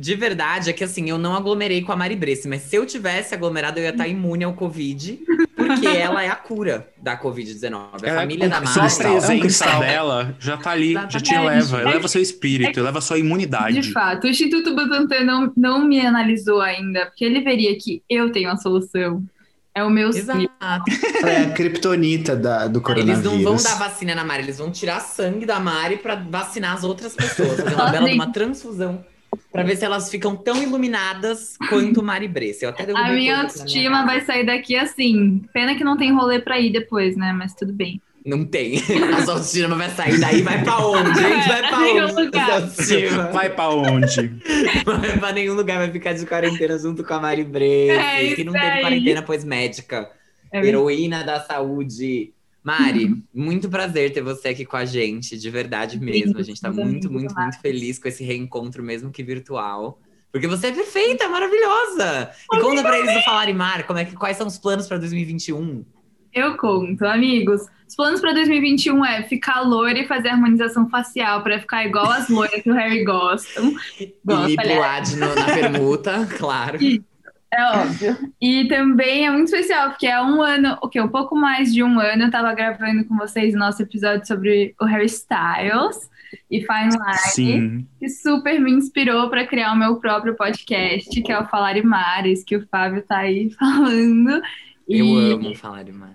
De verdade, é que assim, eu não aglomerei com a Mari Bresse, mas se eu tivesse aglomerado, eu ia estar imune ao Covid, porque ela é a cura da Covid-19. A Ela- família da só a Mari. é um presença cristal. dela já tá ali, já te Exatamente. leva. Eleva seu espírito, eleva sua imunidade. De fato, o Instituto Butantan não, não me analisou ainda, porque ele veria que eu tenho a solução. É o meu. Exato. É a criptonita da, do Eles coronavírus. não vão dar vacina na Mari, eles vão tirar sangue da Mari pra vacinar as outras pessoas. Fazer uma bela uma transfusão. Pra ver se elas ficam tão iluminadas quanto Mari Bresse. Eu até A minha minha autoestima cara. vai sair daqui assim. Pena que não tem rolê pra ir depois, né? Mas tudo bem. Não tem. A sua autoestima vai sair daí, vai pra onde? Gente, vai pra onde? lugar. Vai pra onde? Vai pra nenhum lugar, vai ficar de quarentena junto com a Mari Bresse, É que não teve aí. quarentena, pois médica. É. Heroína da saúde. Mari, muito prazer ter você aqui com a gente, de verdade mesmo. A gente tá Meus muito, muito, muito feliz com esse reencontro, mesmo que virtual. Porque você é perfeita, maravilhosa. E conta pra eles do Falar e Mar, como é que, quais são os planos pra 2021? Eu conto, amigos. Os planos pra 2021 é ficar loira e fazer harmonização facial pra ficar igual as loiras que o Harry gostam. E Gosta, de no- na permuta, claro. E- É óbvio. E também é muito especial, porque é um ano, o que? Um pouco mais de um ano eu tava gravando com vocês o nosso episódio sobre o Harry Styles e Fine Line, Sim. que super me inspirou para criar o meu próprio podcast, que é o Falar e Mares, que o Fábio tá aí falando. Eu E amo Falar e Mar.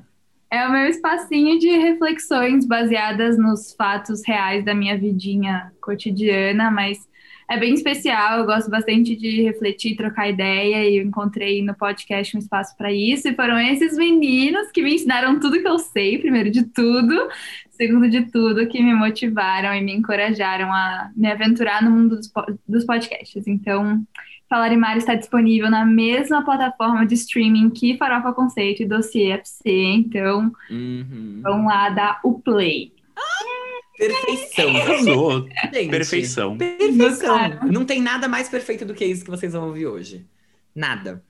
é o meu espacinho de reflexões baseadas nos fatos reais da minha vidinha cotidiana, mas é bem especial. Eu gosto bastante de refletir, trocar ideia, e eu encontrei no podcast um espaço para isso. E foram esses meninos que me ensinaram tudo que eu sei, primeiro de tudo, segundo de tudo, que me motivaram e me encorajaram a me aventurar no mundo dos, dos podcasts. Então. Falar em Mar está disponível na mesma plataforma de streaming que Farofa Conceito e Dossiê FC, então Uhum. vão lá dar o play. Perfeição. Arrasou. Gente, Perfeição. Perfeição. Não tem nada mais perfeito do que isso que vocês vão ouvir hoje. Nada.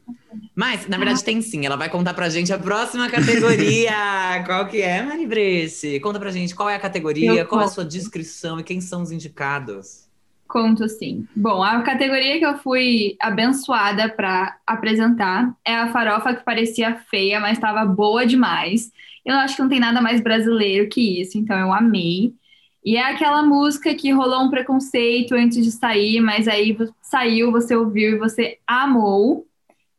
Mas, na verdade, tem sim. Ela vai contar pra gente a próxima categoria. qual que é, Mari Bresse? Conta pra gente qual é a categoria, Eu qual é a conto. sua descrição e quem são os indicados. Conto sim. Bom, a categoria que eu fui abençoada para apresentar é a farofa que parecia feia, mas estava boa demais. Eu acho que não tem nada mais brasileiro que isso, então eu amei. E é aquela música que rolou um preconceito antes de sair, mas aí saiu, você ouviu e você amou.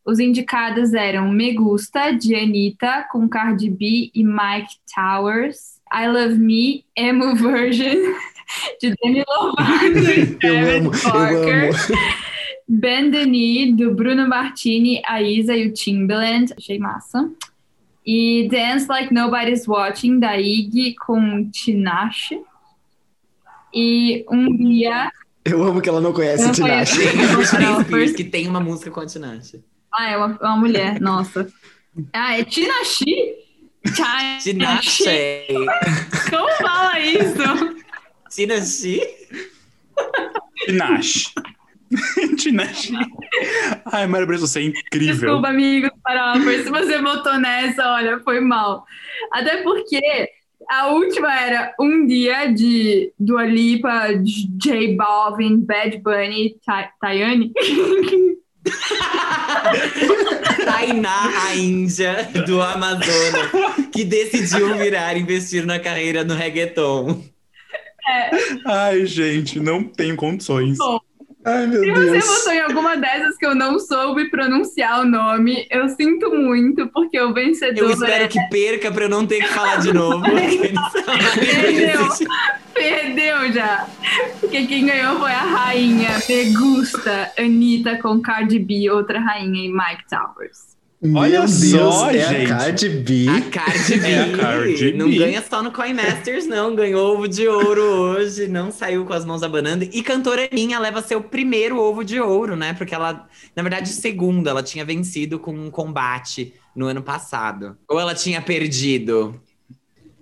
Os indicados eram Me Gusta, de Anitta, com Cardi B e Mike Towers. I Love Me, Emo Version, de Demi Lovato e Travis Barker. amo. Ben Denis, do Bruno Martini, a Isa e o Timbaland. Achei massa. E Dance Like Nobody's Watching, da Iggy, com Tinashe. E um dia... Eu amo que ela não conhece Tinashe. a foi- que tem uma música com a Tinashe. Ah, é uma, é uma mulher, nossa. Ah, é Tinashe? Tinashe. Tinashe. Como fala isso? Tinashe. Tinashe. Tinashe. Ai, Mário Brito, você é incrível. Desculpa, amigo, Farofa, se você botou nessa, olha, foi mal. Até porque A última era um dia de Dua Lipa, J Balvin, Bad Bunny, Ta- Tayane. Tainá, a índia do Amazonas, que decidiu virar investir na carreira no reggaeton. Ai, gente, não tenho condições. Bom, Ai, meu Se você Deus. votou em alguma dessas que eu não soube pronunciar o nome, eu sinto muito, porque o vencedor Eu espero é... que perca pra eu não ter que falar de novo. Perdeu. perdeu já. Porque quem ganhou foi a rainha Me Gusta, Anitta com Cardi B, outra rainha, e Mike Towers. Olha Meu só, Deus, é gente. a Cardi B. A Cardi B. É a Cardi não B. ganha só no Coin Masters, não. Ganhou ovo de ouro hoje, não saiu com as mãos abanando. E cantora Aninha leva seu primeiro ovo de ouro, né? Porque ela, na verdade, segundo, ela tinha vencido com um combate no ano passado. Ou ela tinha perdido.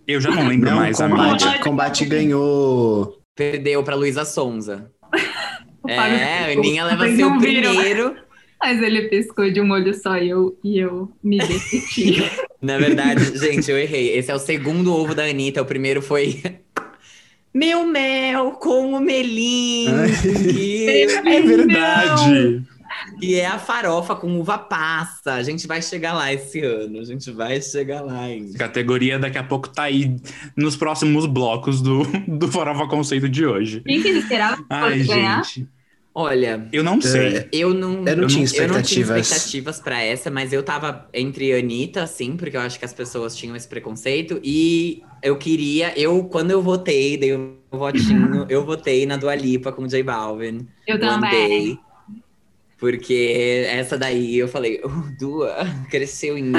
Eu já não lembro Não, mais, combate, amiga. combate ganhou. Perdeu pra Luísa Sonza. É, a. Aninha leva Vocês seu não viram, primeiro. Mas ele piscou de um olho só e eu, e eu me decidi. Na verdade, gente, eu errei. Esse é o segundo ovo da Anitta. O primeiro foi. Meu mel com o melinho. Ai. que- É verdade. E é a farofa com uva passa. A gente vai chegar lá esse ano. A gente vai chegar lá ainda. Categoria daqui a pouco tá aí nos próximos blocos do, do Farofa Conceito de hoje. Quem que esperava que Ai, fosse ganhar? Olha, Eu não sei. É, eu não, Eu não tinha eu não tinha expectativas. expectativas pra essa, mas eu tava entre Anitta, sim, porque eu acho que as pessoas tinham esse preconceito. E eu queria, eu, quando eu votei, dei um votinho, eu votei na Dua Lipa com o J Balvin. Eu também. Day. Porque essa daí eu falei, oh, Dua, cresceu em mim.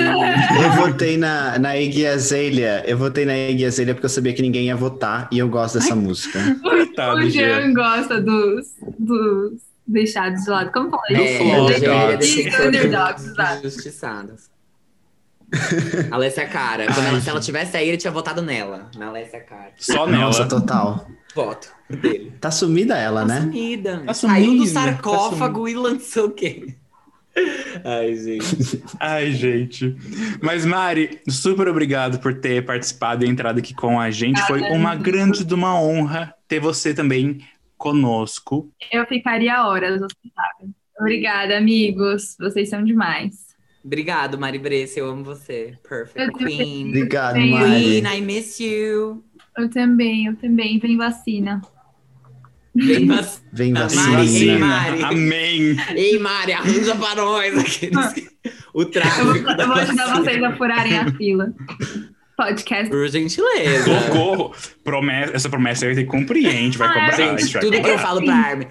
Eu votei na, na Iggy Azalea. Eu votei na Iggy Azalea porque eu sabia que ninguém ia votar e eu gosto dessa música. Coitado, O Jean. Gosta dos, dos deixados de lado. Como fala? Do É, é Underdogs, injustiçados. Alessia Cara. Quando Ai, ela- se ela tivesse aí, ele tinha votado nela. Na Alessia Cara. Só nela. Nossa, total. Voto dele. Tá sumida ela, Tá né? sumida. Tá Saiu do sumida, sarcófago tá e lançou o quê? Ai, gente. Ai, gente. Mas, Mari, super obrigado por ter participado e entrado aqui com a gente. Foi uma grande de uma honra ter você também conosco. Eu ficaria horas, vocês sabem. Obrigada, amigos. Vocês são demais. Obrigado, Mari Bresse. Eu amo você. Perfect. Queen. Obrigado. Mari. Queen, I miss you. Eu também, eu também. Vem vacina. Vem vac- Vem Ah, vacina. Mari, ei. Mari. Amém. Ei, Mari, arranja pra nós. Aqueles... O Eu vou, tráfico da eu vou ajudar vacina. vocês a furarem a fila. Podcast. Por gentileza. Socorro. Promessa, essa promessa vai ter que cumprir, hein? A gente vai Ah, cobrar. a Gente, gente vai tudo que eu falo pra Armin.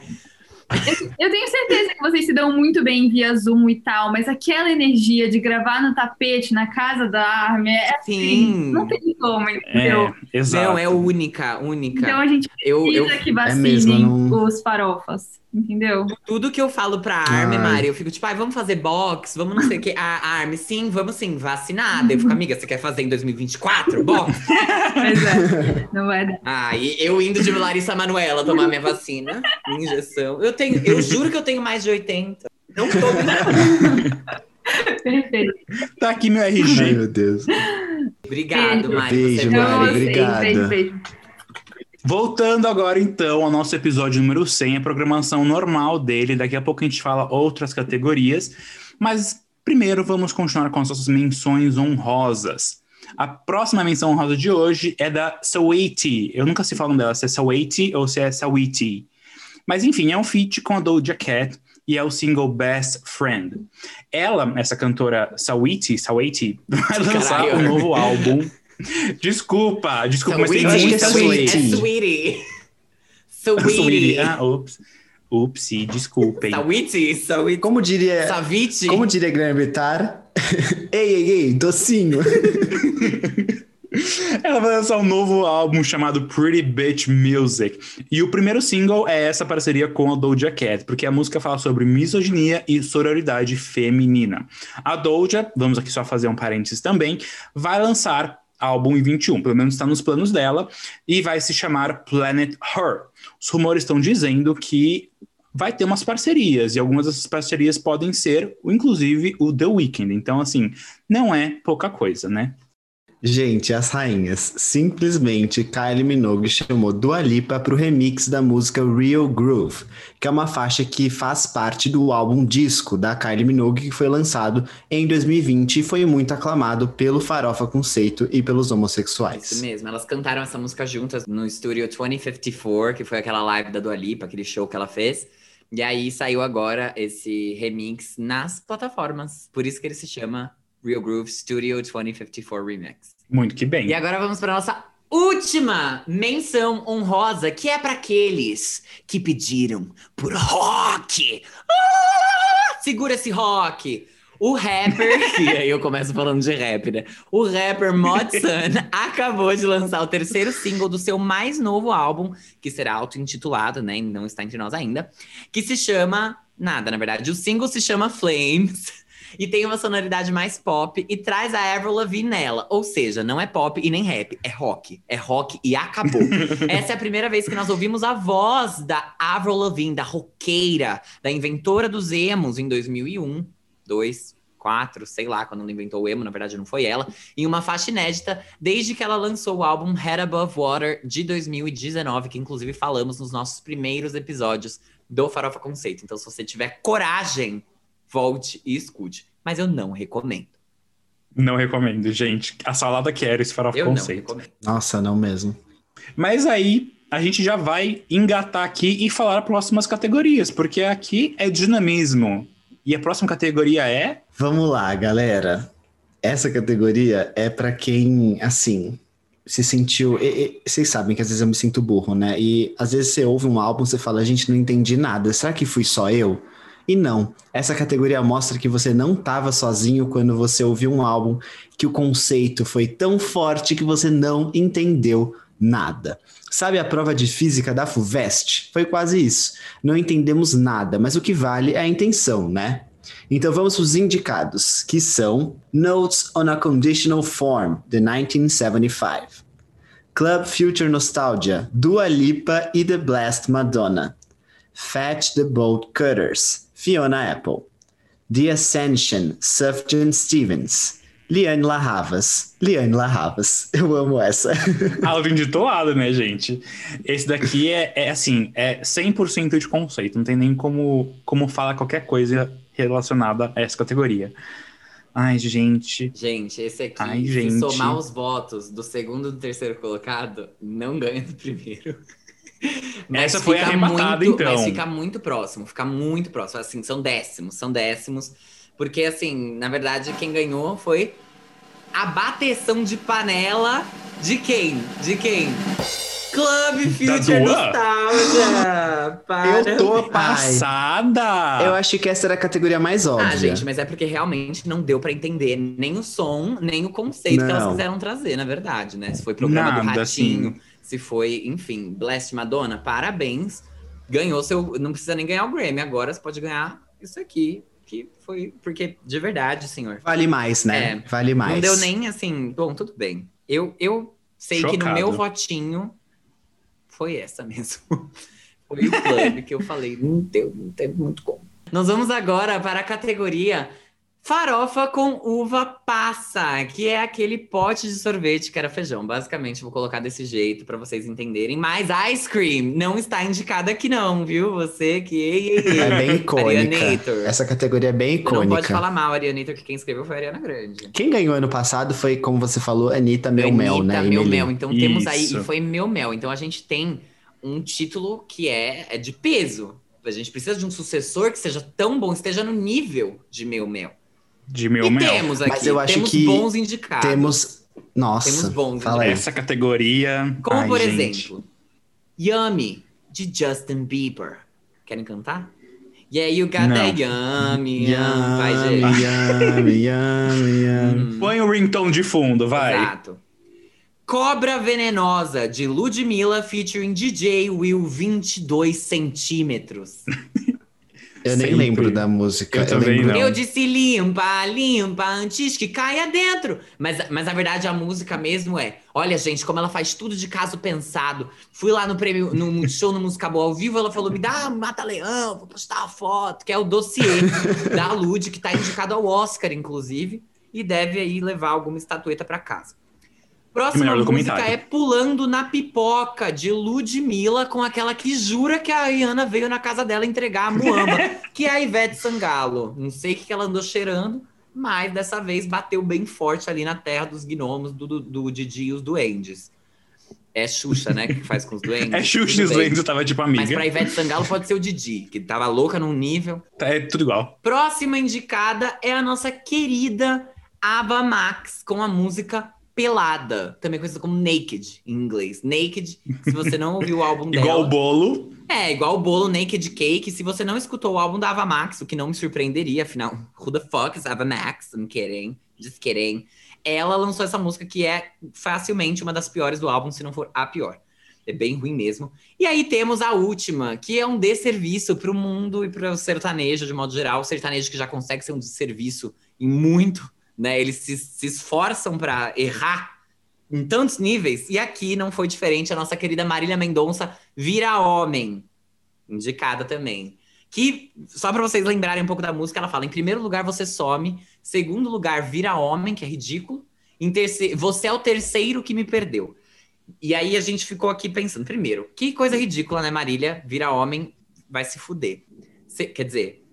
Eu tenho certeza que vocês se dão muito bem via Zoom e tal, mas aquela energia de gravar no tapete na casa da Armin é assim. Sim. Não tem como, entendeu? É, exato. Não, é única, única. Então a gente eu, eu, precisa que vacinem mesmo, não- os farofas, entendeu? tudo que eu falo pra Ai. Mari, eu fico tipo, ai, vamos fazer box, vamos não sei o quê. A a Armin, sim, vamos sim, vacinada. Eu fico, amiga, você quer fazer em 2024? Box? Mas é, não vai dar. Ah, e eu indo de Larissa Manoela tomar minha vacina, minha injeção. Eu tenho, eu juro que eu tenho mais de 80. Não tô. Perfeito. Tá aqui meu Ai, RG. meu Deus. Obrigado, Beijo. Mari. Beijo, você é Mari, obrigado. Beijo, beijo. Voltando agora, então, ao nosso episódio número 100, a programação normal dele. Daqui a pouco a gente fala outras categorias. Mas primeiro vamos continuar com as nossas menções honrosas. A próxima menção honrosa de hoje é da Saweetie. Eu nunca sei falar dela, se é Saweetie ou se é Saweetie. Mas enfim, é um feat com a Doja Cat e é o single Best Friend. Ela, essa cantora Saweetie, Saweetie vai lançar Caralho. um novo álbum. Desculpa, desculpa, mas tem Sweetie, muita sweetie, Sweetie. É sweetie. Sweetie. Sweetie. Ah, ups. Upsi, desculpem. Sweetie, sweetie. Como diria, Saviti. como diria Guilherme Bittar? ei, ei, ei, docinho. Ela vai lançar um novo álbum chamado Pretty Bitch Music. E o primeiro single é essa parceria com a Doja Cat, porque a música fala sobre misoginia e sororidade feminina. A Doja, vamos aqui só fazer um parênteses também, vai lançar álbum em 21, pelo menos está nos planos dela, e vai se chamar Planet Her. Os rumores estão dizendo que vai ter umas parcerias, e algumas dessas parcerias podem ser, inclusive, o The Weeknd. Então, assim, não é pouca coisa, né? Gente, as rainhas. Simplesmente Kylie Minogue chamou Dua Lipa para o remix da música Real Groove, que é uma faixa que faz parte do álbum disco da Kylie Minogue, que foi lançado em 2020 e foi muito aclamado pelo Farofa Conceito e pelos homossexuais. Isso mesmo, elas cantaram essa música juntas no estúdio 2054, que foi aquela live da Dua Lipa, aquele show que ela fez. E aí saiu agora esse remix nas plataformas. Por isso que ele se chama Real Groove Studio 2054 Remix. Muito que bem. E agora vamos para nossa última menção honrosa, que é para aqueles que pediram por rock. Ah! Segura esse rock. O rapper, e aí eu começo falando de rap, né? O rapper Mod Sun acabou de lançar o terceiro single do seu mais novo álbum, que será auto-intitulado, né? Não está entre nós ainda, que se chama nada, na verdade. O single se chama Flames e tem uma sonoridade mais pop e traz a Avril Lavigne nela. Ou seja, não é pop e nem rap, é rock. É rock e acabou. Essa é a primeira vez que nós ouvimos a voz da Avril Lavigne, da roqueira, da inventora dos emos em 2001, 2, 4, sei lá, quando ela inventou o emo, na verdade não foi ela, em uma faixa inédita, desde que ela lançou o álbum Head Above Water de 2019, que inclusive falamos nos nossos primeiros episódios do Farofa Conceito. Então, se você tiver coragem volte e escute. Mas eu não recomendo. Não recomendo, gente. A salada quero esse farofa Eu conceito. não recomendo. Nossa, não mesmo. Mas aí a gente já vai engatar aqui e falar próximas categorias, porque aqui é dinamismo. E a próxima categoria é Vamos lá, galera. Essa categoria é pra quem, assim, se sentiu. e- e- Vocês sabem que às vezes eu me sinto burro, né? E às vezes você ouve um álbum, você fala, gente, não entendi nada. Será que fui só eu? E não. Essa categoria mostra que você não estava sozinho quando você ouviu um álbum que o conceito foi tão forte que você não entendeu nada. Sabe a prova de física da FUVEST? Foi quase isso. Não entendemos nada, mas o que vale é a intenção, né? Então vamos para os indicados, que são Notes on a Conditional Form, de 1975. Club Future Nostalgia, Dua Lipa e The Blessed Madonna. Fetch the Bolt Cutters, Fiona Apple. The Ascension, Sufjan Stevens. Liane Larravas. Liane Larravas. Eu amo essa. auto-intitulado, né, gente? Esse daqui é, é assim, é 100% de conceito. Não tem nem como, como falar qualquer coisa relacionada a essa categoria. Ai, gente. Gente, esse aqui, Ai, se gente. somar os votos do segundo e do terceiro colocado, não ganha do primeiro. Essa foi fica arrematada, muito, então. Mas fica muito próximo, fica muito próximo. Assim, são décimos, são décimos. Porque, assim, na verdade, quem ganhou foi a bateção de panela de quem? De quem? Club Future? Nostalgia! Para. Eu tô passada! Eu acho que essa era a categoria mais óbvia. Ah, gente, mas é porque realmente não deu pra entender nem o som, nem o conceito que elas Não. quiseram trazer, na verdade, né? Se foi programa do Nada, Ratinho, assim. Se foi, enfim, Blessed Madonna, parabéns. Ganhou seu. Não precisa nem ganhar o Grammy, agora você pode ganhar isso aqui, que foi. Porque, de verdade, senhor. Vale mais, né? É, vale mais. Não deu nem assim. Bom, tudo bem. Eu, eu sei que no Chocado. meu votinho foi essa mesmo. Foi o clube que eu falei. Não deu, não teve muito como. Nós vamos agora para a categoria Farofa com uva passa, que é aquele pote de sorvete que era feijão. Basicamente, vou colocar desse jeito para vocês entenderem. Mas ice cream não está indicada aqui, não, viu? Você que. ei, ei, ei. É bem icônica. Arianator. Essa categoria é bem Você Não pode icônica. falar mal, Arianator, que quem escreveu foi a Ariana Grande. Quem ganhou ano passado foi, como você falou, Anitta Meu Mel, Anitta, né? Meu? Mel. Então temos aí, Isso. e foi Meu Mel. Então a gente tem um título que é, é de peso. A gente precisa de um sucessor que seja tão bom, esteja no nível de Meu Mel. De meu e mel. temos aqui, Mas eu acho temos que bons indicados. Temos. Nossa. Temos bons fala aí. Essa categoria. Como, ai, por gente. exemplo, Yummy, de Justin Bieber. Querem cantar? Yeah, you got Não. that yummy, yum. Vai, Yummy, gente. yummy, yummy, yummy. Hum. Põe o ringtone de fundo, vai. Exato. Cobra Venenosa, de Ludmilla, featuring DJ Will 22 centímetros. Eu nem Sempre. lembro da música. Eu também lembro- não. Eu disse limpa, limpa, antes que caia dentro. Mas, mas na verdade a música mesmo é. Olha, gente, como ela faz tudo de caso pensado. Fui lá no prêmio, no show no Música Boa ao vivo, ela falou: me dá um mata-leão, vou postar a foto, que é o dossiê da Lud, que tá indicado ao Oscar, inclusive, e deve aí levar alguma estatueta pra casa. Próxima música é Pulando na Pipoca, de Ludmilla, com aquela que jura que a Rihanna veio na casa dela entregar a muamba, que é a Ivete Sangalo. Não sei o que ela andou cheirando, mas dessa vez bateu bem forte ali na terra dos gnomos, do, do, do Didi e os duendes. É Xuxa, né, que faz com os duendes. É Xuxa e os. Duendes, tava tipo Mas amiga. pra Ivete Sangalo pode ser o Didi, que tava louca num nível. É tudo igual. Próxima indicada é a nossa querida Ava Max com a música Pelada, também conhecida como Naked em inglês. Naked, se você não ouviu o álbum dela. Igual o bolo. É, igual o bolo Naked Cake. Se você não escutou o álbum da Ava Max, o que não me surpreenderia, afinal, who the fuck is Ava Max? I'm kidding, just kidding. Ela lançou essa música que é facilmente uma das piores do álbum, se não for a pior. É bem ruim mesmo. E aí temos a última, que é um desserviço pro mundo e pro sertanejo, de modo geral. O sertanejo que já consegue ser um desserviço em muito, né? Eles se, se esforçam pra errar em tantos níveis. E aqui não foi diferente. A nossa querida Marília Mendonça vira homem. Indicada também. Que, só pra vocês lembrarem um pouco da música, ela fala: em primeiro lugar, você some. Segundo lugar, vira homem, que é ridículo. Em terceiro, você é o terceiro que me perdeu. E aí a gente ficou aqui pensando: primeiro, que coisa ridícula, né, Marília? Vira homem, vai se fuder. Cê- quer dizer,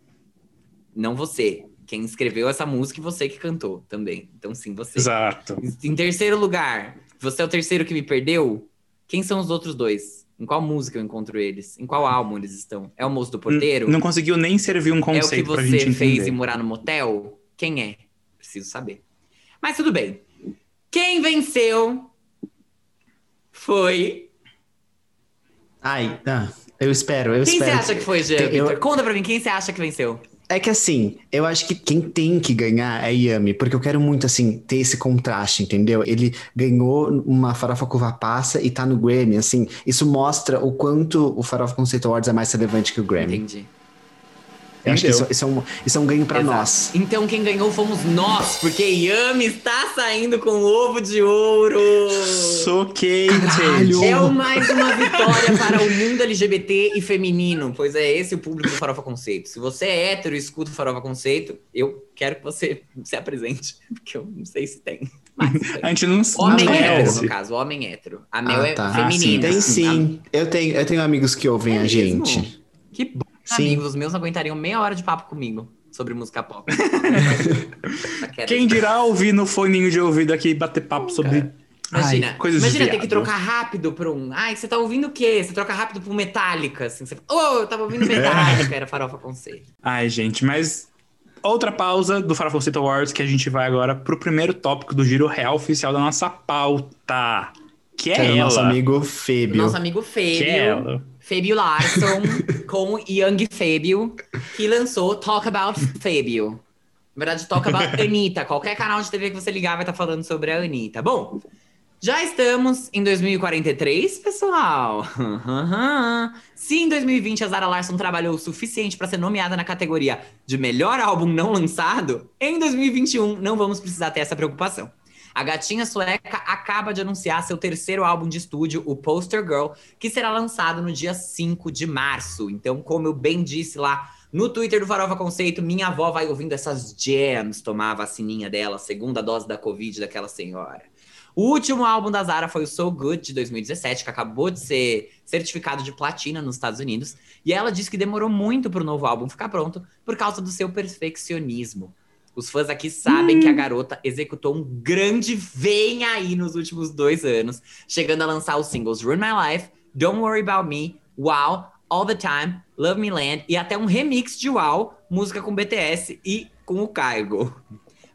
não você. Quem escreveu essa música e você que cantou também. Então, sim, você. Exato. Em terceiro lugar, você é o terceiro que me perdeu? Quem são os outros dois? Em qual música eu encontro eles? Em qual álbum eles estão? É o moço do porteiro? Não conseguiu nem servir um é o que conceito pra gente você fez entender. em morar no motel? Quem é? Preciso saber. Mas tudo bem. Quem venceu foi. Ai, ah, eu espero, eu Quem você espero. acha que foi, Jean? Eu-? Conta pra mim, quem você acha que venceu? É que assim, eu acho que quem tem que ganhar é Yami, porque eu quero muito, assim, ter esse contraste, entendeu? Ele ganhou uma Farofa Curva Passa e tá no Grammy, assim, isso mostra o quanto o Farofa Conceito Awards é mais relevante que o Grammy. Entendi. Eu acho que isso, isso é um, isso é um ganho pra Exato. nós. Então quem ganhou fomos nós, porque Yami está saindo com ovo de ouro. Sou quente. Caralho! É o mais uma vitória para o mundo LGBT e feminino, pois é esse o público do Farofa Conceito. Se você é hétero e escuta o Farofa Conceito, eu quero que você se apresente, porque eu não sei se tem. A gente não, Homem não hétero, conhece. no caso, homem hétero. A Mel Ah, é tá. feminina. Tem sim. Eu tenho, eu tenho amigos que ouvem É a mesmo? gente. Que bom. Sim. Amigos, os meus aguentariam meia hora de papo comigo sobre música pop. Quem dirá ouvir no foninho de ouvido aqui bater papo sobre Imagina, Ai, imagina ter que trocar rápido pra um. Ai, você tá ouvindo o quê? Você troca rápido pro Metallica. Assim, você... Oh, eu tava ouvindo Metallica, era farofa conceito. Ai, gente, mas outra pausa do Farofa Conceito Awards que a gente vai agora pro primeiro tópico do giro real oficial da nossa pauta. Que é, Que é o ela. nosso amigo Fêbio. Nosso amigo Que é ela. Fabio Larson, com Young Fabio, que lançou Talk About Fabio. Na verdade, Talk About Anitta. Qualquer canal de TV que você ligar vai estar falando sobre a Anitta. Bom, já estamos em 2043, pessoal. Se em 2020 a Zara Larson trabalhou o suficiente para ser nomeada na categoria de melhor álbum não lançado, em 2021 não vamos precisar ter essa preocupação. A gatinha sueca acaba de anunciar seu terceiro álbum de estúdio, o Poster Girl, que será lançado no dia 5 de março. Então, como eu bem disse lá no Twitter do Farofa Conceito, minha avó vai ouvindo essas jams tomar a vacininha dela, segunda dose da Covid daquela senhora. O último álbum da Zara foi o So Good, de 2017, que acabou de ser certificado de platina nos Estados Unidos. E ela disse que demorou muito para o novo álbum ficar pronto por causa do seu perfeccionismo. Os fãs aqui sabem que a garota executou um grande vem aí nos últimos dois anos, chegando a lançar os singles Ruin My Life, Don't Worry About Me, Wow, All the Time, Love Me Land e até um remix de Wow, música com BTS e com o Kygo.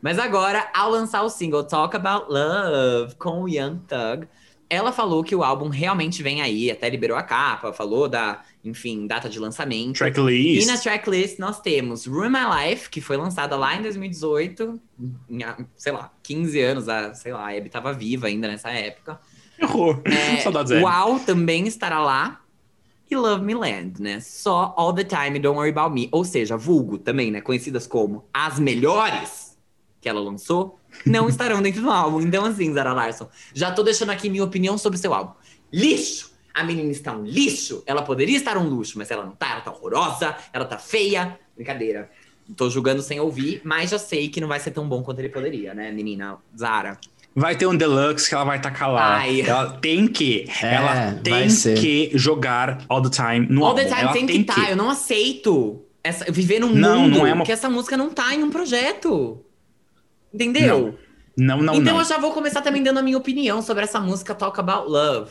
Mas agora, ao lançar o single Talk About Love com o Young Thug, ela falou que o álbum realmente vem aí, até liberou a capa, falou da, enfim, data de lançamento. E Tracklist. na tracklist nós temos Ruin My Life, que foi lançada lá em 2018, em, ah, sei lá, 15 anos, a, sei lá, a Abby tava viva ainda nessa época. Errou. É, Saudades. Wow também estará lá. E Love Me Land, né? Só All the Time, Don't Worry About Me. Ou seja, vulgo também, né? Conhecidas como as melhores que ela lançou, não estarão dentro do álbum. Então, assim, Zara Larson, já tô deixando aqui minha opinião sobre seu álbum. Lixo! A menina está um lixo. Ela poderia estar um luxo, mas ela não tá. Ela tá horrorosa, ela tá feia. Brincadeira. Tô julgando sem ouvir, mas já sei que não vai ser tão bom quanto ele poderia, né, menina Zara? Vai ter um deluxe que ela vai tacar lá. Ai. Ela tem que. É, ela tem que jogar All the Time no All the time ela tem que estar. Eu não aceito essa, viver num Não, mundo não é uma- que essa música não tá em um projeto. Entendeu? Não, não, então não. eu já vou começar também dando a minha opinião sobre essa música Talk About Love.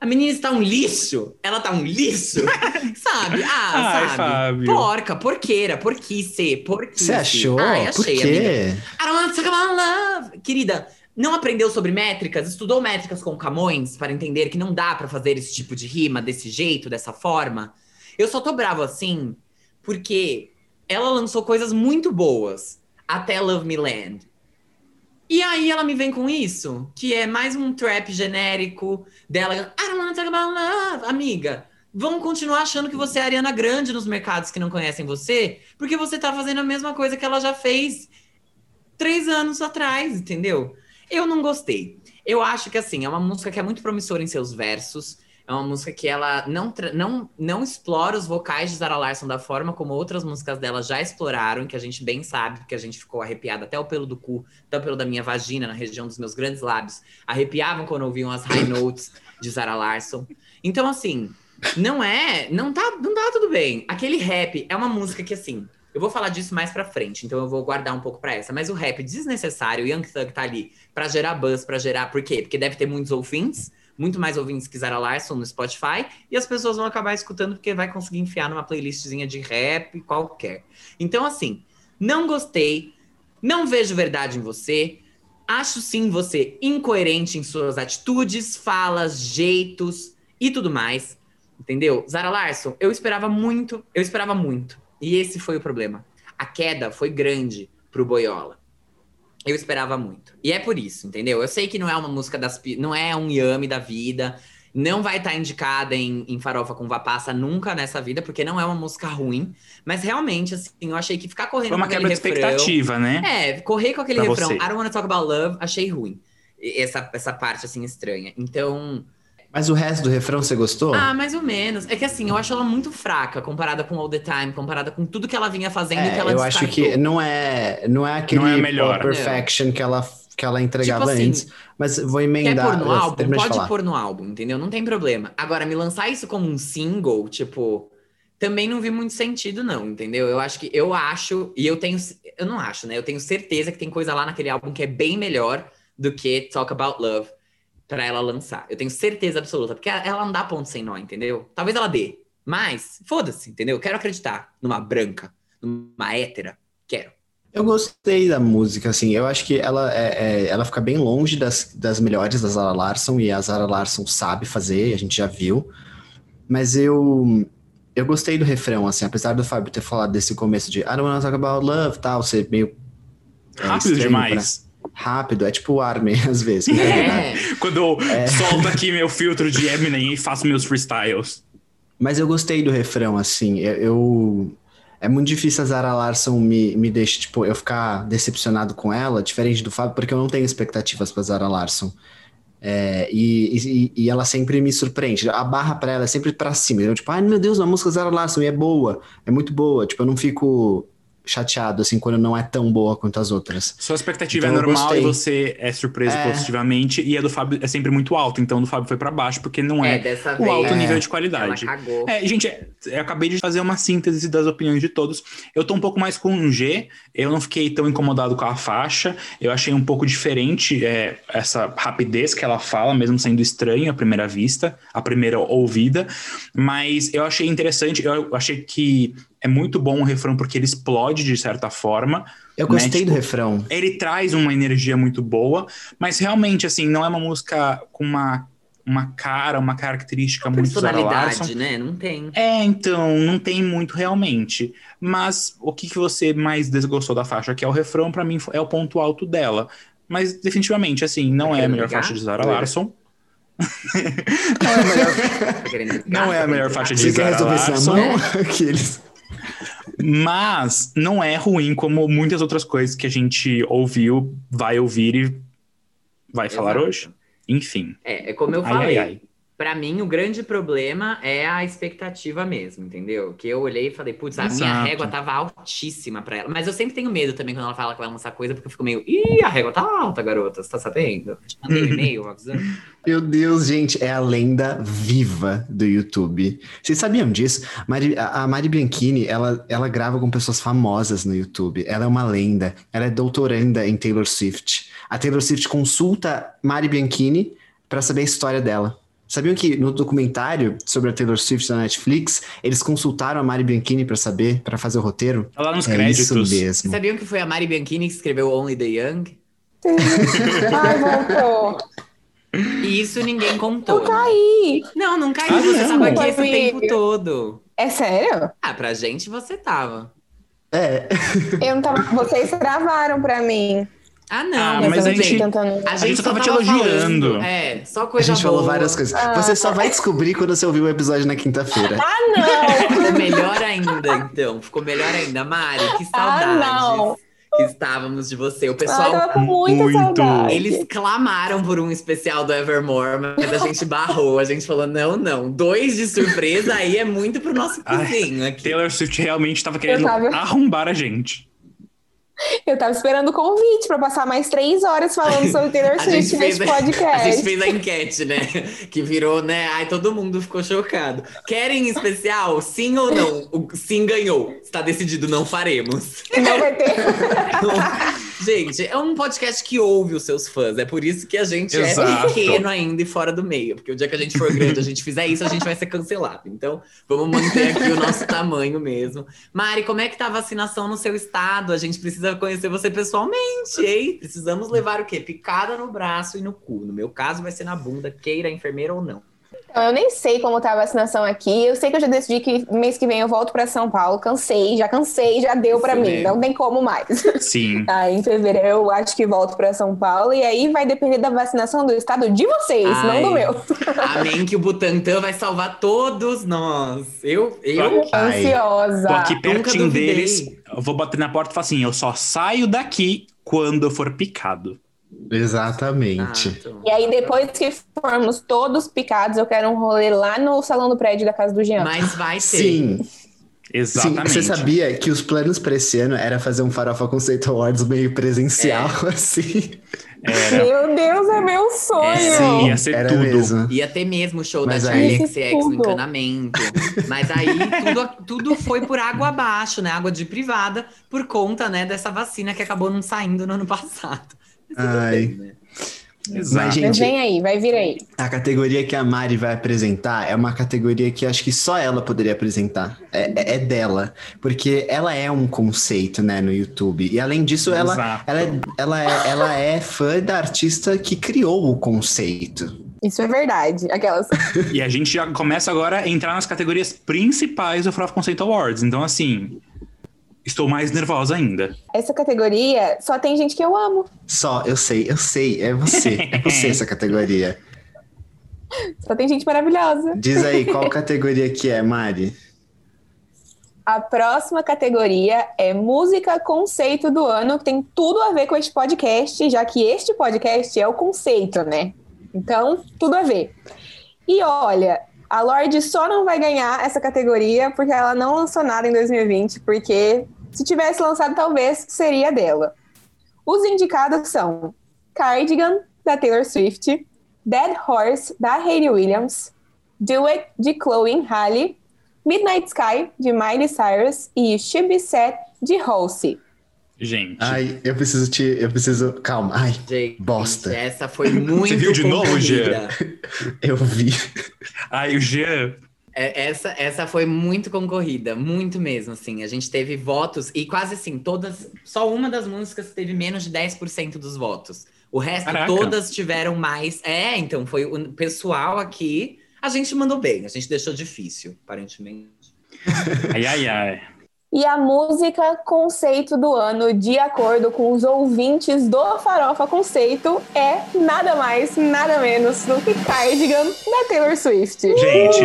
A menina está um lixo. Ela tá um lixo. sabe? Ah, Ai, sabe? Fábio. Porca, porqueira, porquice, porquice. Você achou? Ai, Por achei, quê? amiga. I don't wanna talk about love. Querida, não aprendeu sobre métricas? Estudou métricas com Camões para entender que não dá pra fazer esse tipo de rima desse jeito, dessa forma? Eu só tô bravo assim porque ela lançou coisas muito boas até Love Me Land. E aí ela me vem com isso, que é mais um trap genérico dela. Amiga, vão continuar achando que você é Ariana Grande nos mercados que não conhecem você, porque você tá fazendo a mesma coisa que ela já fez três anos atrás, entendeu? Eu não gostei. Eu acho que, assim, é uma música que é muito promissora em seus versos. É uma música que ela não, não, não explora os vocais de Zara Larson da forma como outras músicas dela já exploraram, que a gente bem sabe, porque a gente ficou arrepiada até o pelo do cu, até o pelo da minha vagina, na região dos meus grandes lábios. Arrepiavam quando ouviam as high notes de Zara Larson. Então, assim, não é. Não tá, não tá tudo bem. Aquele rap é uma música que, assim. Eu vou falar disso mais pra frente, então eu vou guardar um pouco pra essa. Mas o rap desnecessário, o Young Thug tá ali pra gerar buzz, pra gerar. Por quê? Porque deve ter muitos ouvintes, muito mais ouvintes que Zara Larson no Spotify, e as pessoas vão acabar escutando porque vai conseguir enfiar numa playlistzinha de rap qualquer. Então, assim, não gostei, não vejo verdade em você. Acho sim você incoerente em suas atitudes, falas, jeitos e tudo mais. Entendeu? Zara Larson, eu esperava muito, eu esperava muito. E esse foi o problema. A queda foi grande pro Boiola. Eu esperava muito. E é por isso, entendeu? Eu sei que não é uma música das. Não é um yame da vida. Não vai estar indicada em, em Farofa com Vapassa nunca nessa vida, porque não é uma música ruim. Mas realmente, assim, eu achei que ficar correndo Foi uma com aquele quebra de refrão- expectativa, né? é, correr com aquele Pra refrão, você. I don't wanna talk about love, achei ruim. Essa, essa parte, assim, estranha. Então, Mas o resto do refrão você gostou? ah, mais ou menos. É que assim, eu acho ela muito fraca comparada com All the Time, comparada com tudo que ela vinha fazendo e que É, ela eu acho que não é, não é aquele Não é melhor. perfection que ela, que ela entregava Tipo assim, antes. Mas vou Quer emendar. pôr no álbum? Pode falar. pôr no álbum, entendeu? Não tem problema. Agora, me lançar isso como um single, tipo, também não vi muito sentido, não, entendeu? Eu acho que eu acho, e eu tenho. Eu não acho, né? Eu tenho certeza que tem coisa lá naquele álbum que é bem melhor do que Talk About Love pra ela lançar. Eu tenho certeza absoluta, porque ela não dá ponto sem nó, entendeu? Talvez ela dê. Mas, foda-se, entendeu? Quero acreditar numa branca, numa hétera. Quero. Eu gostei da música, assim. Eu acho que ela, é, é- ela fica bem longe das, das melhores da Zara Larson, e a Zara Larson sabe fazer, a gente já viu. Mas eu, eu gostei do refrão, assim, apesar do Fábio ter falado desse começo de I don't wanna talk about love, tal, ser meio é, Rápido demais. pra- rápido, é tipo o Armin, às vezes. né? É. Quando eu solto aqui meu filtro de Eminem e faço meus freestyles. Mas eu gostei do refrão, assim. Eu. eu- É muito difícil a Zara Larson me, me deixar, tipo, eu ficar decepcionado com ela, diferente do Fábio, porque eu não tenho expectativas pra Zara Larson. É, e, e, e ela sempre me surpreende. A barra pra ela é sempre pra cima. Eu, tipo, ai meu Deus, uma música Zara Larson e é boa, é muito boa. Tipo, eu não fico chateado, assim, quando não é tão boa quanto as outras. Sua expectativa Então é normal gostei. e você é surpreso É. positivamente. E a do Fábio é sempre muito alta. Então, a do Fábio foi pra baixo, porque não É, é, dessa o vez. alto É. nível de Ela qualidade. cagou. É, gente, é, eu acabei de fazer uma síntese das opiniões de todos. Eu tô um pouco mais com um G, eu não fiquei tão incomodado com a faixa. Eu achei um pouco diferente é, essa rapidez que ela fala, mesmo sendo estranho à primeira vista, à primeira ouvida. Mas eu achei interessante, eu achei que é muito bom o refrão porque ele explode de certa forma. Eu Né, gostei tipo, do refrão. Ele traz uma energia muito boa, mas realmente, assim, não é uma música com uma, uma cara, uma característica muito Zara Larson. Personalidade, né? Não tem. É, então, não tem muito realmente. Mas o que, que você mais desgostou da faixa? Que é o refrão, pra mim, é o ponto alto dela. Mas definitivamente, assim, não Tá é a melhor brigar? faixa de Zara. Larson. Não é a melhor, Tá? Não é a melhor faixa de Zara resolver isso na Larson. mão? Aqueles. Mas não é ruim como muitas outras coisas que a gente ouviu, vai ouvir e vai falar Exato. hoje. Enfim. É, é como eu Ai, falei. ai, ai. Pra mim, o grande problema é a expectativa mesmo, entendeu? Que eu olhei e falei, putz, a minha Exato. régua tava altíssima pra ela. Mas eu sempre tenho medo também quando ela fala que vai lançar coisa, porque eu fico meio, ih, a régua tá alta, garota, você tá sabendo? Te mandei um e-mail avisando. Meu Deus, gente, é a lenda viva do YouTube. Vocês sabiam disso? Mari- a a Mari Bianchini, ela, ela grava com pessoas famosas no YouTube. Ela é uma lenda. Ela é doutoranda em Taylor Swift. A Taylor Swift consulta Mari Bianchini para saber a história dela. Sabiam que no documentário sobre a Taylor Swift da Netflix, eles consultaram a Mari Bianchini para saber, para fazer o roteiro? Tá lá nos é créditos. isso Vocês mesmo. sabiam que foi a Mari Bianchini que escreveu Only the Young? Ai, voltou. E isso ninguém contou. Eu caí. Não, não caiu, Ah, você não. tava aqui esse tempo todo. É sério? Ah, pra gente você tava. É, Eu não tava. Vocês travaram pra mim. Ah, não. Ah, Mas, mas a gente- tentando. A gente só tava te falando- elogiando. É, só a coisa gente falou boa. várias coisas. Você só vai descobrir quando você ouvir o episódio na quinta-feira. Ah, não! Ficou melhor ainda, então. Ficou melhor ainda. Mari, que Ah, saudades não. que estávamos de você. O Ah, eu pessoal, com muita muito. saudade. eles clamaram por um especial do Evermore, mas a gente barrou. A gente falou, não, não. Dois de surpresa aí é muito pro nosso cozinho aqui. Taylor Swift realmente tava querendo tava- arrombar a gente. Eu tava esperando o convite pra passar mais três horas falando sobre Taylor A gente, Swift nesse a gente podcast. fez a enquete, né? Que virou, né? Ai, todo mundo ficou chocado. Querem especial? Sim ou não? O sim ganhou. Está decidido, não faremos. Não vai ter. Gente, é um podcast que ouve os seus fãs. É por isso que a gente Exato. é pequeno ainda e fora do meio. Porque o dia que a gente for grande, a gente fizer isso, a gente vai ser cancelado. Então, vamos manter aqui o nosso tamanho mesmo. Mari, como é que tá a vacinação no seu estado? A gente precisa conhecer você pessoalmente, hein? Precisamos levar o quê? Picada no braço e no cu. No meu caso, vai ser na bunda, queira a enfermeira ou não. Então, eu nem sei como tá a vacinação aqui. Eu sei que eu já decidi que mês que vem eu volto pra São Paulo. Cansei, já cansei, já deu pra Isso mim. Não tem como mais. Sim. Aí em fevereiro eu acho que volto pra São Paulo. E aí vai depender da vacinação do estado de vocês, Ai. não do meu. Amém que o Butantan vai salvar todos nós. Eu, eu Ai. Ansiosa. Tô aqui pertinho deles. Eu vou bater na porta e falar assim: eu só saio daqui quando eu for picado. Exatamente. Exato. E aí, depois que formos todos picados, eu quero um rolê lá no salão do prédio da casa do Jean. Mas vai ter. Sim, sim. Exatamente. Você sabia que os planos pra esse ano era fazer um Farofa Conceito Awards meio presencial, assim? Era. Meu Deus, é meu sonho! Sim, ia ser Era tudo. mesmo. Ia ter mesmo o show Mas da aí- no encanamento. Mas aí tudo, tudo foi por água abaixo, né? Água de privada, por conta, né, dessa vacina que acabou não saindo no ano passado. Ai. bem, né? Exato. Mas, Mas gente, vem aí, vai vir aí. a categoria que a Mari vai apresentar é uma categoria que acho que só ela poderia apresentar. É, é- é dela. Porque ela é um conceito, né, no YouTube. E além disso, ela, Exato. ela, é, ela, é, ela é fã da artista que criou o conceito. Isso é verdade. Aquelas. E a gente já começa agora a entrar nas categorias principais do Froth Conceito Awards. Então, assim, estou mais nervosa ainda. Essa categoria só tem gente que eu amo. Só, eu sei, eu sei. É você. É você essa categoria. Só tem gente maravilhosa. Diz aí, qual categoria que é, Mari? A próxima categoria é música conceito do ano, que tem tudo a ver com este podcast, já que este podcast é o conceito, né? Então, tudo a ver. E olha, a Lorde só não vai ganhar essa categoria porque ela não lançou nada em 2020, porque se tivesse lançado, talvez seria dela. Os indicados são Cardigan, da Taylor Swift, Dead Horse, da Hayley Williams, Do It, de Chloe Halle, Midnight Sky, de Miley Cyrus, e Should Be Set, de Halsey. Gente. Ai, eu preciso te. Eu preciso. Calma. Ai, Gente, Bosta. essa foi muito viu de novo, concorrida. eu vi. Ai, o Jean. É, Essa, essa foi muito concorrida, muito mesmo, assim. A gente teve votos e quase assim, todas. Só uma das músicas teve menos de 10% dos votos. O resto, Caraca. todas tiveram mais. É, então, foi o pessoal aqui. A gente mandou bem, a gente deixou difícil, aparentemente. Ai, ai, ai. E a música conceito do ano, de acordo com os ouvintes do Farofa Conceito, é nada mais, nada menos do que Cardigan, da Taylor Swift. Gente,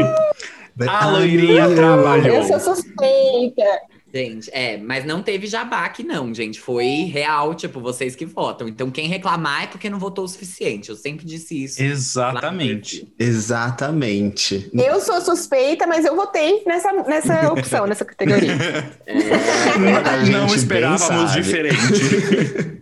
a loirinha trabalhou. Eu sou suspeita. Gente, é, mas não teve jabá aqui não, gente. Foi real, tipo, vocês que votam. Então quem reclamar é porque não votou o suficiente. Eu sempre disse isso. Exatamente. Exatamente. Eu sou suspeita, mas eu votei nessa, nessa opção, nessa categoria. A Não esperávamos diferente.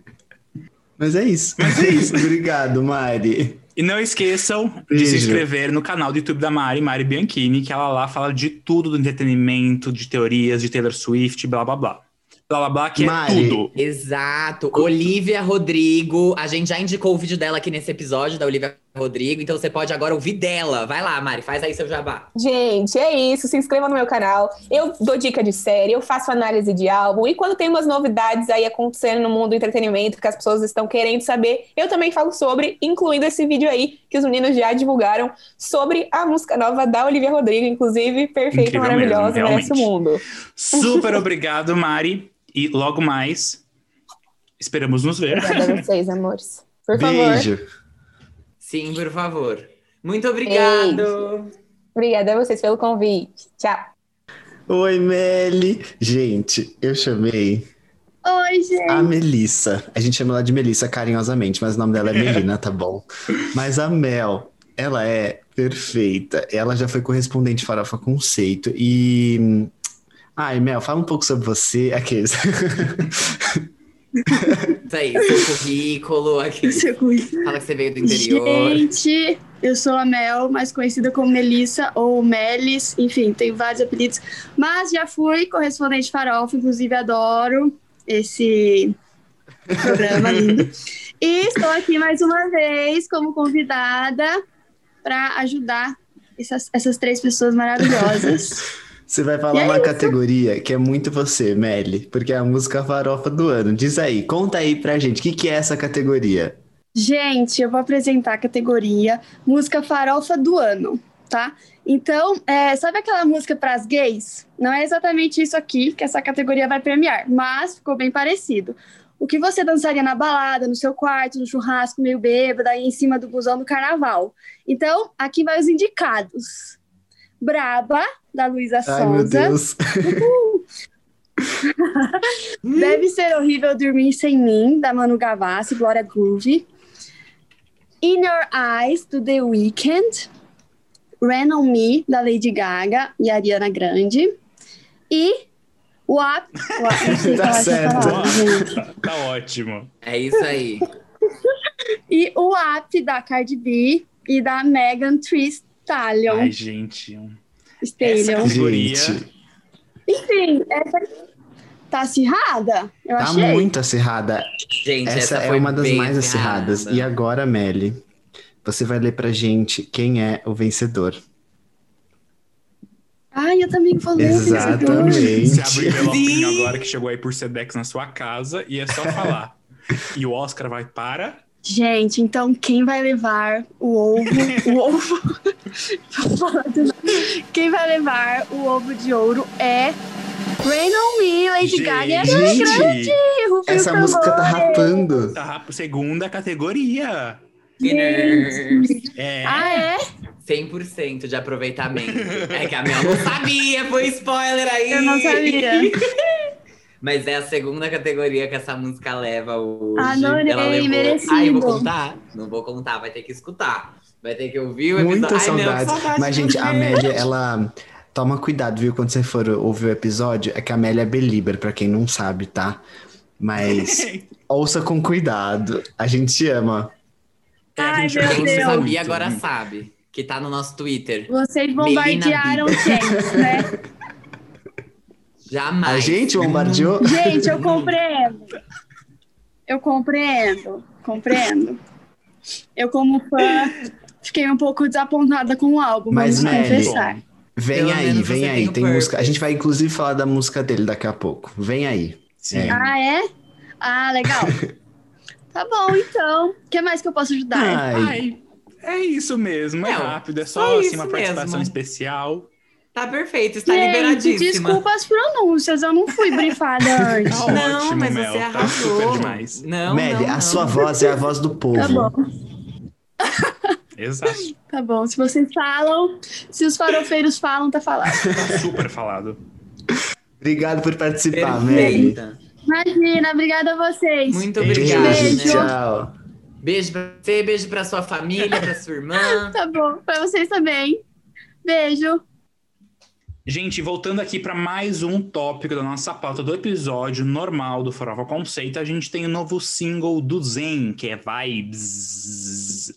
Mas é isso. Mas é isso. Obrigado, Mari. E não esqueçam de se inscrever no canal do YouTube da Mari, Mari Bianchini, que ela lá fala de tudo do entretenimento, de teorias, de Taylor Swift, blá blá blá. Blá blá blá, que Mari. é tudo. Exato. Olivia Rodrigo. A gente já indicou o vídeo dela aqui nesse episódio, da Olivia Rodrigo. Então você pode agora ouvir dela. Vai lá, Mari, faz aí seu jabá. Gente, é isso. Se inscreva no meu canal. Eu dou dica de série, eu faço análise de álbum. E quando tem umas novidades aí acontecendo no mundo do entretenimento que as pessoas estão querendo saber, eu também falo sobre, incluindo esse vídeo aí que os meninos já divulgaram sobre a música nova da Olivia Rodrigo, inclusive perfeita, Incrível maravilhosa, mesmo, merece o mundo. Super obrigado, Mari. E logo mais, esperamos nos ver. Obrigada a vocês, amores. Por favor. Beijo. Sim, por favor. Muito obrigado. Obrigada a vocês pelo convite. Tchau. Oi, Meli. Gente, eu chamei Oi, gente. a Melissa. A gente chama ela de Melissa carinhosamente, mas o nome dela é Melina, tá bom? Mas a Mel, ela é perfeita. Ela já foi correspondente Farofa Conceito. E. Ai, Mel, fala um pouco sobre você. Aqueles. Isso aí, seu currículo aqui. Seu currículo. Fala que você veio do interior. Gente, eu sou a Mel, mais conhecida como Melissa ou Melis, enfim, tenho vários apelidos, mas já fui correspondente farofa, inclusive adoro esse programa lindo. E estou aqui mais uma vez como convidada para ajudar essas, essas três pessoas maravilhosas. Você vai falar é uma isso. categoria que é muito você, Meli, porque é a música farofa do ano. Diz aí, conta aí pra gente, o que, que é essa categoria? Gente, eu vou apresentar a categoria Música Farofa do Ano, tá? Então, é, sabe aquela música para as gays? Não é exatamente isso aqui que essa categoria vai premiar, mas ficou bem parecido. O que você dançaria na balada, no seu quarto, no churrasco, meio bêbada, aí em cima do busão do carnaval. Então, aqui vai os indicados. Braba, da Luísa Ai, meu Sonza. Deus. Deve ser horrível dormir sem mim, da Manu Gavassi, Glória Groove. In Your Eyes, do The Weeknd. Ran On Me, da Lady Gaga e Ariana Grande. E não sei Tá certo. tá ótimo. É isso aí. E o WAP da Cardi B e da Megan Thee Stallion. Ai, gente. um- Categoria. Gente, Enfim, essa tá acirrada, eu tá achei. muito acirrada. Gente, Essa, essa, é foi uma das mais acirradas. acirrada. E agora, Meli, você vai ler pra gente quem é o vencedor. Ai, eu também vou ler. Exatamente. Você abre o envelopinho agora que chegou aí por Sedex na sua casa e é só falar. e o Oscar vai para. Gente, então quem vai levar o ovo? o ovo. Quem vai levar o ovo de ouro é Rain on Me, Lady Gaga e Gente, Grande. Rufem os Essa música tá rapando. tá rap- segunda categoria. Winners. É. Ah, é? 100% de aproveitamento. É que a Mel não sabia, foi spoiler aí. Eu não sabia. Mas é a segunda categoria que essa música leva hoje. Adorei, Ela levou... merecido. Ai, eu vou contar? Não vou contar, vai ter que escutar. Vai ter que ouvir o episódio. Muita Ai, saudade. saudade Mas, gente, a Amélia, ela. Toma cuidado, viu? Quando você for ouvir o episódio, é que a Amélia é belieber, pra quem não sabe, tá? Mas ouça com cuidado. A gente te ama. É, a Ai, gente meu falou não Deus. sabia, agora sabe. Que tá no nosso Twitter. Vocês bombardearam quem, né? Jamais. A gente bombardeou? Gente, eu compreendo. Eu compreendo. Compreendo. Eu, como fã, fiquei um pouco desapontada com o álbum, Mas, vamos confessar. Vem Pelo aí, vem aí. tem Tem música. A gente vai inclusive falar da música dele daqui a pouco. Vem aí. Sim. É. Ah, é? Ah, legal. tá bom, então. O que mais que eu posso ajudar? Ai, Ai, é isso mesmo, é É, rápido, é só assim, uma participação mesmo. especial. Tá perfeito, está Gente, liberadíssima. desculpa as pronúncias, eu não fui brifada antes. Tá Não, ótimo, mas Mel, você tá arrasou. demais. Não, não, a sua voz é a voz do povo. Tá bom. Exato, Tá bom, se vocês falam, se os farofeiros falam, tá falado. tá super falado. Obrigado por participar. Perfeita. Imagina, obrigada a vocês. Muito Beijo, obrigado, Beijo. né? tchau. Beijo pra você, beijo pra sua família, pra sua irmã. Tá bom, pra vocês também. Beijo. Gente, voltando aqui para mais um tópico da nossa pauta do episódio normal do Farofa Conceito, a gente tem o novo single do Zen, que é Vibes.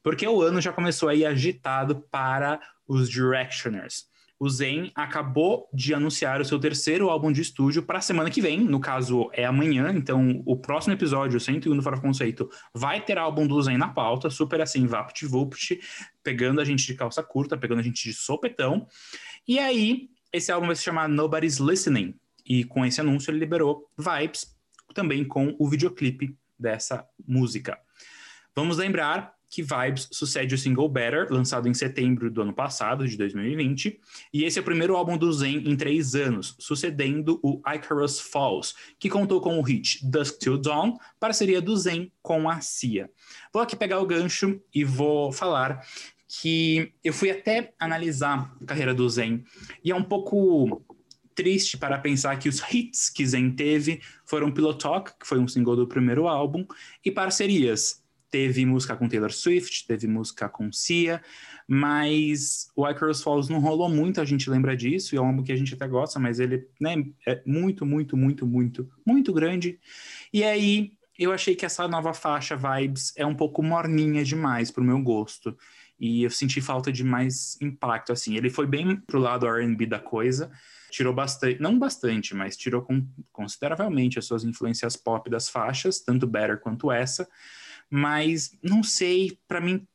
Porque o ano já começou aí agitado para os Directioners. O Zen acabou de anunciar o seu terceiro álbum de estúdio para a semana que vem, no caso é amanhã, então o próximo episódio, o 101 do Farofa Conceito, vai ter álbum do Zen na pauta, super assim, vapt-vupt, pegando a gente de calça curta, pegando a gente de sopetão. E aí, esse álbum vai se chamar Nobody's Listening. E com esse anúncio, ele liberou Vibes, também com o videoclipe dessa música. Vamos lembrar que Vibes sucede o single Better, lançado em setembro do ano passado, de 2020. E esse é o primeiro álbum do Zen em três anos, sucedendo o Icarus Falls, que contou com o hit Dusk Till Dawn, parceria do Zen com a Cia. Vou aqui pegar o gancho e vou falar que eu fui até analisar a carreira do Zen e é um pouco triste para pensar que os hits que Zen teve foram Pillow Talk, que foi um single do primeiro álbum, e parcerias. Teve música com Taylor Swift, teve música com Cia, mas o Icarus Falls não rolou muito, a gente lembra disso, e é um álbum que a gente até gosta, mas ele né, é muito, muito, muito, muito, muito grande. E aí eu achei que essa nova faixa Vibes é um pouco morninha demais pro meu gosto e eu senti falta de mais impacto, assim. Ele foi bem pro lado R&B da coisa, tirou bastante, não bastante, mas tirou consideravelmente as suas influências pop das faixas, tanto Better quanto essa, mas não sei, para mim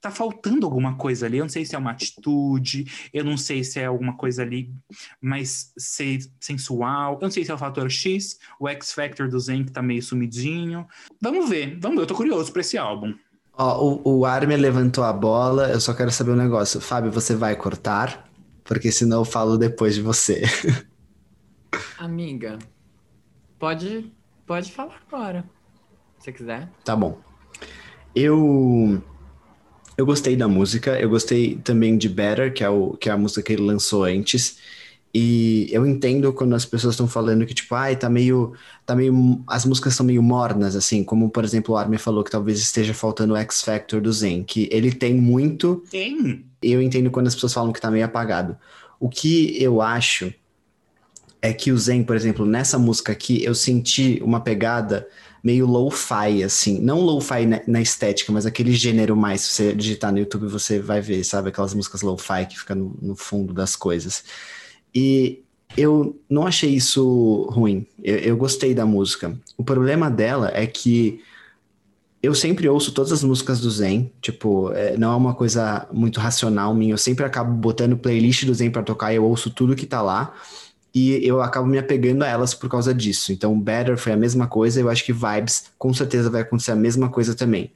tá faltando alguma coisa ali, eu não sei se é uma atitude, eu não sei se é alguma coisa ali mais se- sensual, eu não sei se é o fator X, o X Factor do Zen que tá meio sumidinho. Vamos ver, vamos ver, eu tô curioso pra esse álbum. Ó, o, o Armin levantou a bola, eu só quero saber um negócio. Fábio, você vai cortar? Porque senão eu falo depois de você. Amiga, pode, pode falar agora, se você quiser. Tá bom. Eu eu gostei da música, eu gostei também de Better, que é, o, que é a música que ele lançou antes. E eu entendo quando as pessoas estão falando que, tipo, ai, tá meio, tá meio. As músicas são meio mornas, assim, como, por exemplo, o Armin falou que talvez esteja faltando o X Factor do Zen, que ele tem muito, Tem. eu entendo quando as pessoas falam que tá meio apagado. O que eu acho é que o Zen, por exemplo, nessa música aqui, eu senti uma pegada meio lo-fi, assim. Não lo-fi na, na estética, mas aquele gênero mais. Se você digitar no YouTube, você vai ver, sabe? Aquelas músicas lo-fi que ficam no, no fundo das coisas. E eu não achei isso ruim. Eu, eu gostei da música. O problema dela é que eu sempre ouço todas as músicas do Zen, tipo, é, não é uma coisa muito racional minha, eu sempre acabo botando playlist do Zen pra tocar, eu ouço tudo que tá lá, e eu acabo me apegando a elas por causa disso. Então, Better foi a mesma coisa, eu acho que Vibes com certeza vai acontecer a mesma coisa também.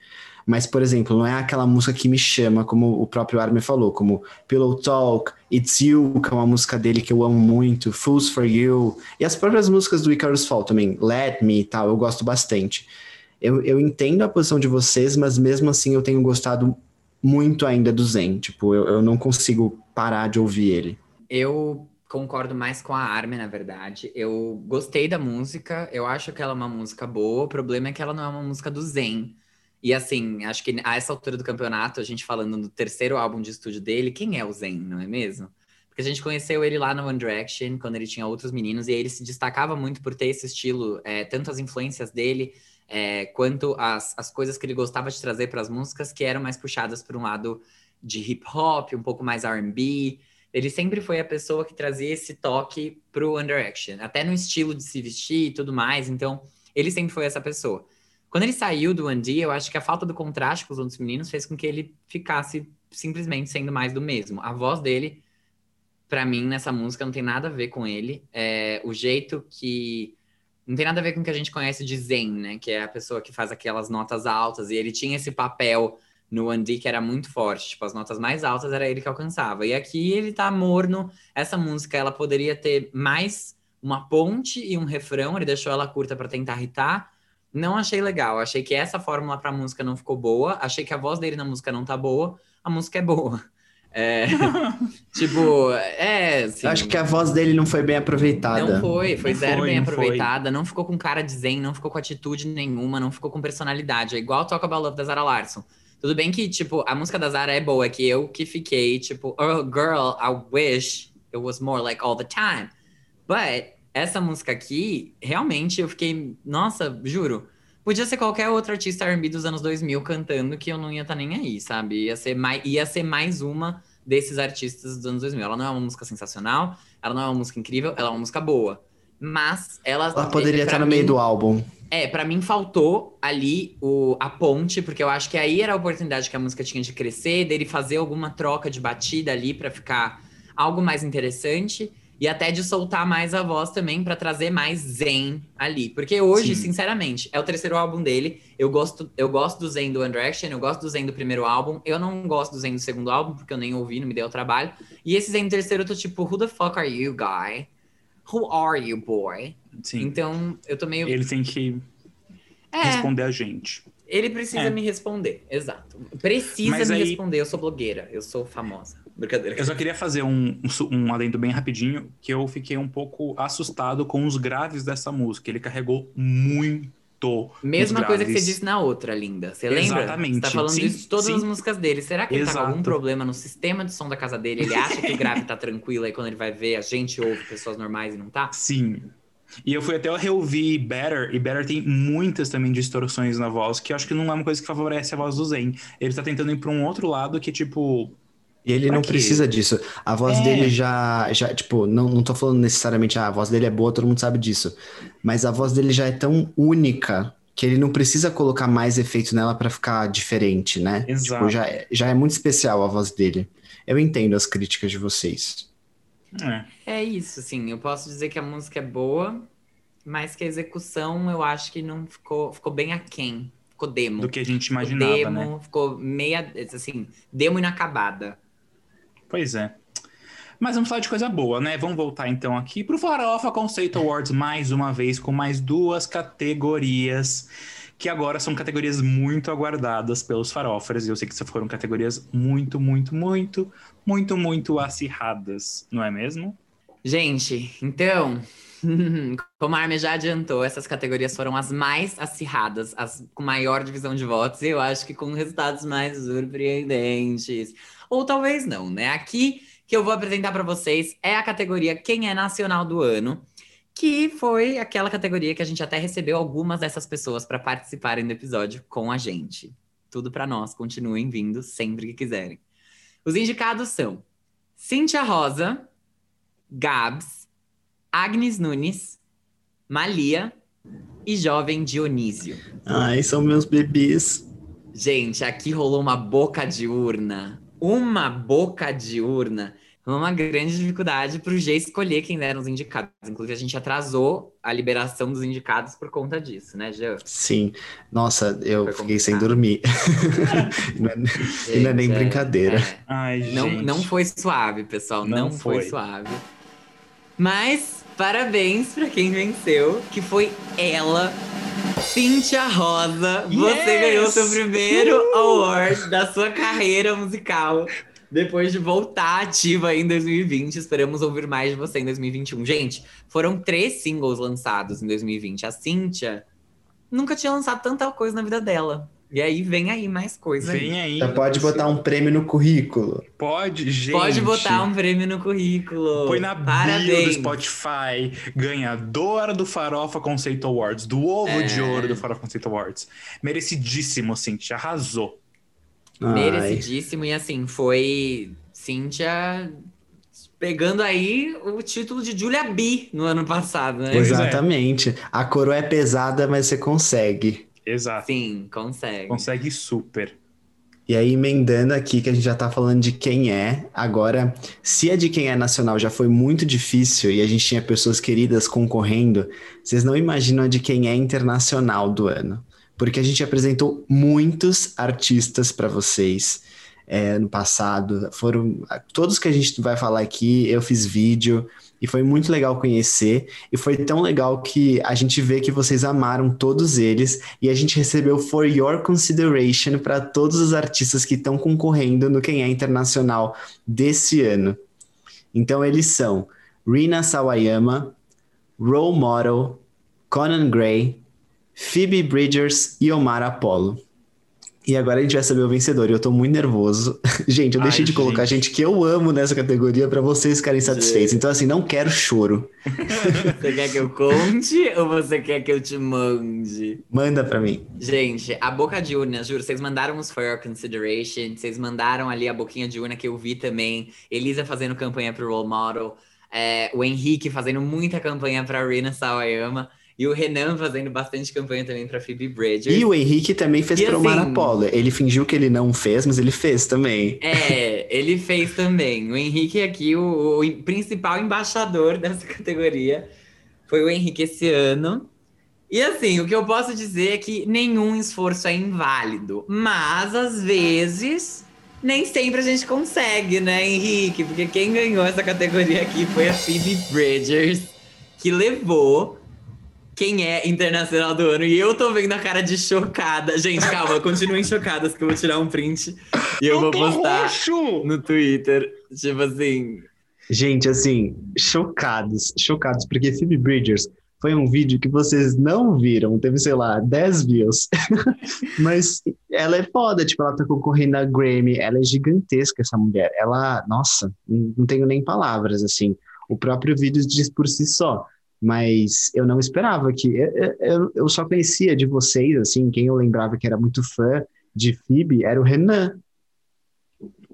Mas, por exemplo, não é aquela música que me chama, como o próprio Armin falou, como Pillow Talk, It's You, que é uma música dele que eu amo muito, Fools for You, e as próprias músicas do Icarus Fall também, Let Me e tal, eu gosto bastante. Eu, eu entendo a posição de vocês, mas mesmo assim eu tenho gostado muito ainda do Zen. Tipo, eu, eu não consigo parar de ouvir ele. Eu concordo mais com a Armin, na verdade. Eu gostei da música, eu acho que ela é uma música boa, o problema é que ela não é uma música do Zen. E assim, acho que a essa altura do campeonato, a gente falando do terceiro álbum de estúdio dele, quem é o Zen, não é mesmo? Porque a gente conheceu ele lá no One Direction, quando ele tinha outros meninos, e ele se destacava muito por ter esse estilo, é, tanto as influências dele, é, quanto as, as coisas que ele gostava de trazer para as músicas, que eram mais puxadas por um lado de hip hop, um pouco mais RB. Ele sempre foi a pessoa que trazia esse toque pro One Direction, até no estilo de se vestir e tudo mais. Então, ele sempre foi essa pessoa. Quando ele saiu do D, eu acho que a falta do contraste com os outros meninos fez com que ele ficasse simplesmente sendo mais do mesmo. A voz dele, para mim, nessa música, não tem nada a ver com ele. É, o jeito que. Não tem nada a ver com o que a gente conhece de Zen, né? Que é a pessoa que faz aquelas notas altas. E ele tinha esse papel no D que era muito forte. Tipo, as notas mais altas era ele que alcançava. E aqui ele tá morno. Essa música, ela poderia ter mais uma ponte e um refrão. Ele deixou ela curta para tentar irritar. Não achei legal. Achei que essa fórmula pra música não ficou boa. Achei que a voz dele na música não tá boa. A música é boa. É, tipo, é. Assim, acho que a voz dele não foi bem aproveitada. Não foi, foi Não zero foi, bem não foi. aproveitada, não ficou com cara de zen, não ficou com atitude nenhuma, não ficou com personalidade. É igual Talk About Love da Zara Larson. Tudo bem que, tipo, a música da Zara é boa, é que eu que fiquei, tipo, oh, girl, I wish it was more like all the time. But essa música aqui, realmente eu fiquei, nossa, juro. Podia ser qualquer outro artista R&B dos anos 2000 cantando que eu não ia estar nem aí, sabe? Ia ser, mais, ia ser mais uma desses artistas dos anos 2000. Ela não é uma música sensacional, ela não é uma música incrível, ela é uma música boa. Mas ela. Ela poderia estar no mim- meio do álbum. É, pra mim faltou ali o, a ponte, porque eu acho que aí era a oportunidade que a música tinha de crescer, dele fazer alguma troca de batida ali pra ficar algo mais interessante. E até de soltar mais a voz também pra trazer mais zen ali. Porque hoje, Sim. sinceramente, é o terceiro álbum dele. Eu gosto, eu gosto do zen do One Direction, eu gosto do zen do primeiro álbum. Eu não gosto do zen do segundo álbum, porque eu nem ouvi, não me deu trabalho. E esse zen do terceiro, eu tô tipo, who the fuck are you, guy? Who are you, boy? Sim. Então, eu tô meio. Ele tem que É, responder a gente. ele precisa É. me responder, exato. Precisa Mas me aí- responder, eu sou blogueira, eu sou famosa. Brincadeira. Eu só queria fazer um, um um adendo bem rapidinho, que eu fiquei um pouco assustado com os graves dessa música. Ele carregou muito. Mesma os coisa que você disse na outra, linda. Você lembra? Exatamente. Você tá falando Sim, isso de todas sim. as músicas dele. Será que ele tá com algum Exato. problema no sistema de som da casa dele? Ele acha que o grave tá tranquilo, aí quando ele vai ver, a gente ouve pessoas normais e não tá? Sim. E eu fui até eu reouvir Better, e Better tem muitas também distorções na voz, que eu acho que não é uma coisa que favorece a voz do Zen. Ele tá tentando ir pra um outro lado que, tipo, E ele Pra não quê? precisa disso. A voz É. dele já, já, tipo, não, não tô falando necessariamente, ah, a voz dele é boa, todo mundo sabe disso. Mas a voz dele já é tão única que ele não precisa colocar mais efeito nela pra ficar diferente, né? Exato. Tipo, já, é- já é muito especial a voz dele. Eu entendo as críticas de vocês. é. É isso, assim. Eu posso dizer que a música é boa, mas que a execução eu acho que não ficou, ficou bem aquém. Ficou demo. do que a gente Ficou imaginava, demo, né? ficou meia, assim, demo inacabada. Pois é. Mas vamos falar de coisa boa, né? Vamos voltar então aqui pro Farofa Conceito Awards mais uma vez, com mais duas categorias, que agora são categorias muito aguardadas pelos farofers. E eu sei que foram categorias muito, muito, muito, muito, muito acirradas, não é mesmo? Gente, então, como a Armin já adiantou, essas categorias foram as mais acirradas, as com maior divisão de votos, e eu acho que com resultados mais surpreendentes. Ou talvez não, né? Aqui que eu vou apresentar para vocês é a categoria Quem é Nacional do Ano, que foi aquela categoria que a gente até recebeu algumas dessas pessoas para participarem do episódio com a gente. Tudo para nós, continuem vindo sempre que quiserem. Os indicados são Cíntia Rosa, Gabs, Agnes Nunes, Malia e Jovem Dionísio. Ai, são meus bebês. Gente, aqui rolou uma boca de urna. Uma boca de urna. Uma grande dificuldade para o G escolher quem eram os indicados. Inclusive, a gente atrasou a liberação dos indicados por conta disso, né, Jean? Sim. Nossa, eu Foi fiquei sem complicado. dormir. Não é- E não é nem Gente, brincadeira. é. Ai, Não, gente. não foi suave, pessoal. Não, Não foi. foi. suave. Mas parabéns pra quem venceu, que foi ela, Cíntia Rosa. Você Yes! ganhou seu primeiro award da sua carreira musical. Depois de voltar ativa em 2020, esperamos ouvir mais de você em 2021. Gente, foram três singles lançados em 2020. A Cíntia nunca tinha lançado tanta coisa na vida dela. E aí vem aí mais coisa. Vem aí. Já pode botar um prêmio no currículo. Pode, gente. Pode botar um prêmio no currículo. Põe na bio do Parabéns. Spotify, ganhadora do Farofa Conceito Awards, do ovo É. de ouro do Farofa Conceito Awards. Merecidíssimo, Cintia, arrasou. Ai. Merecidíssimo. E assim, foi Cíntia pegando aí o título de Julia B no ano passado, né? É. Exatamente. A coroa é pesada, mas você consegue. Exato. Sim, consegue. Consegue super. E aí, emendando aqui, que a gente já tá falando de quem é, agora, se a de quem é nacional já foi muito difícil e a gente tinha pessoas queridas concorrendo, vocês não imaginam a de quem é internacional do ano. Porque a gente apresentou muitos artistas para vocês é, no passado. Foram todos que a gente vai falar aqui, eu fiz vídeo. E foi muito legal conhecer. E foi tão legal que a gente vê que vocês amaram todos eles. E a gente recebeu For Your Consideration para todos os artistas que estão concorrendo no Quem é Internacional desse ano. Então eles são Rina Sawayama, Role Model, Conan Gray, Phoebe Bridgers e Omar Apollo. E agora a gente vai saber o vencedor. E eu tô muito nervoso. gente, eu Ai, deixei de colocar gente. que eu amo nessa categoria para vocês ficarem satisfeitos. Então, assim, não quero choro. Você quer que eu conte ou você quer que eu te mande? Manda pra mim. Gente, a boca de urna, juro, vocês mandaram os For Your Consideration, vocês mandaram ali a boquinha de urna que eu vi também. Elisa fazendo campanha pro Role Model, é, o Henrique fazendo muita campanha pra Rina Sawayama e o Renan fazendo bastante campanha também pra Phoebe Bridgers. E o Henrique também fez E pro assim- Omar Apollo. Ele fingiu que ele não fez, mas ele fez também. É, ele fez também. O Henrique aqui, o, o principal embaixador dessa categoria, foi o Henrique esse ano. E assim, o que eu posso dizer é que nenhum esforço é inválido. Mas, às vezes, nem sempre a gente consegue, né, Henrique? Porque quem ganhou essa categoria aqui foi a Phoebe Bridgers, que levou quem é internacional do ano. E eu tô vendo a cara de chocada. Gente, calma, continuem chocadas que eu vou tirar um print e eu, vou tô postar roxo! no Twitter. Tipo assim. Gente, assim, chocados, chocados, porque Phoebe Bridgers foi um vídeo que vocês não viram, teve, sei lá, 10 views. Mas ela é foda, tipo, ela tá concorrendo a Grammy, ela é gigantesca, essa mulher. Ela, nossa, não não tenho nem palavras, assim. O próprio vídeo diz por si só. Mas eu não esperava que. Eu, eu, eu só conhecia de vocês, assim, quem eu lembrava que era muito fã de Phoebe era o Renan.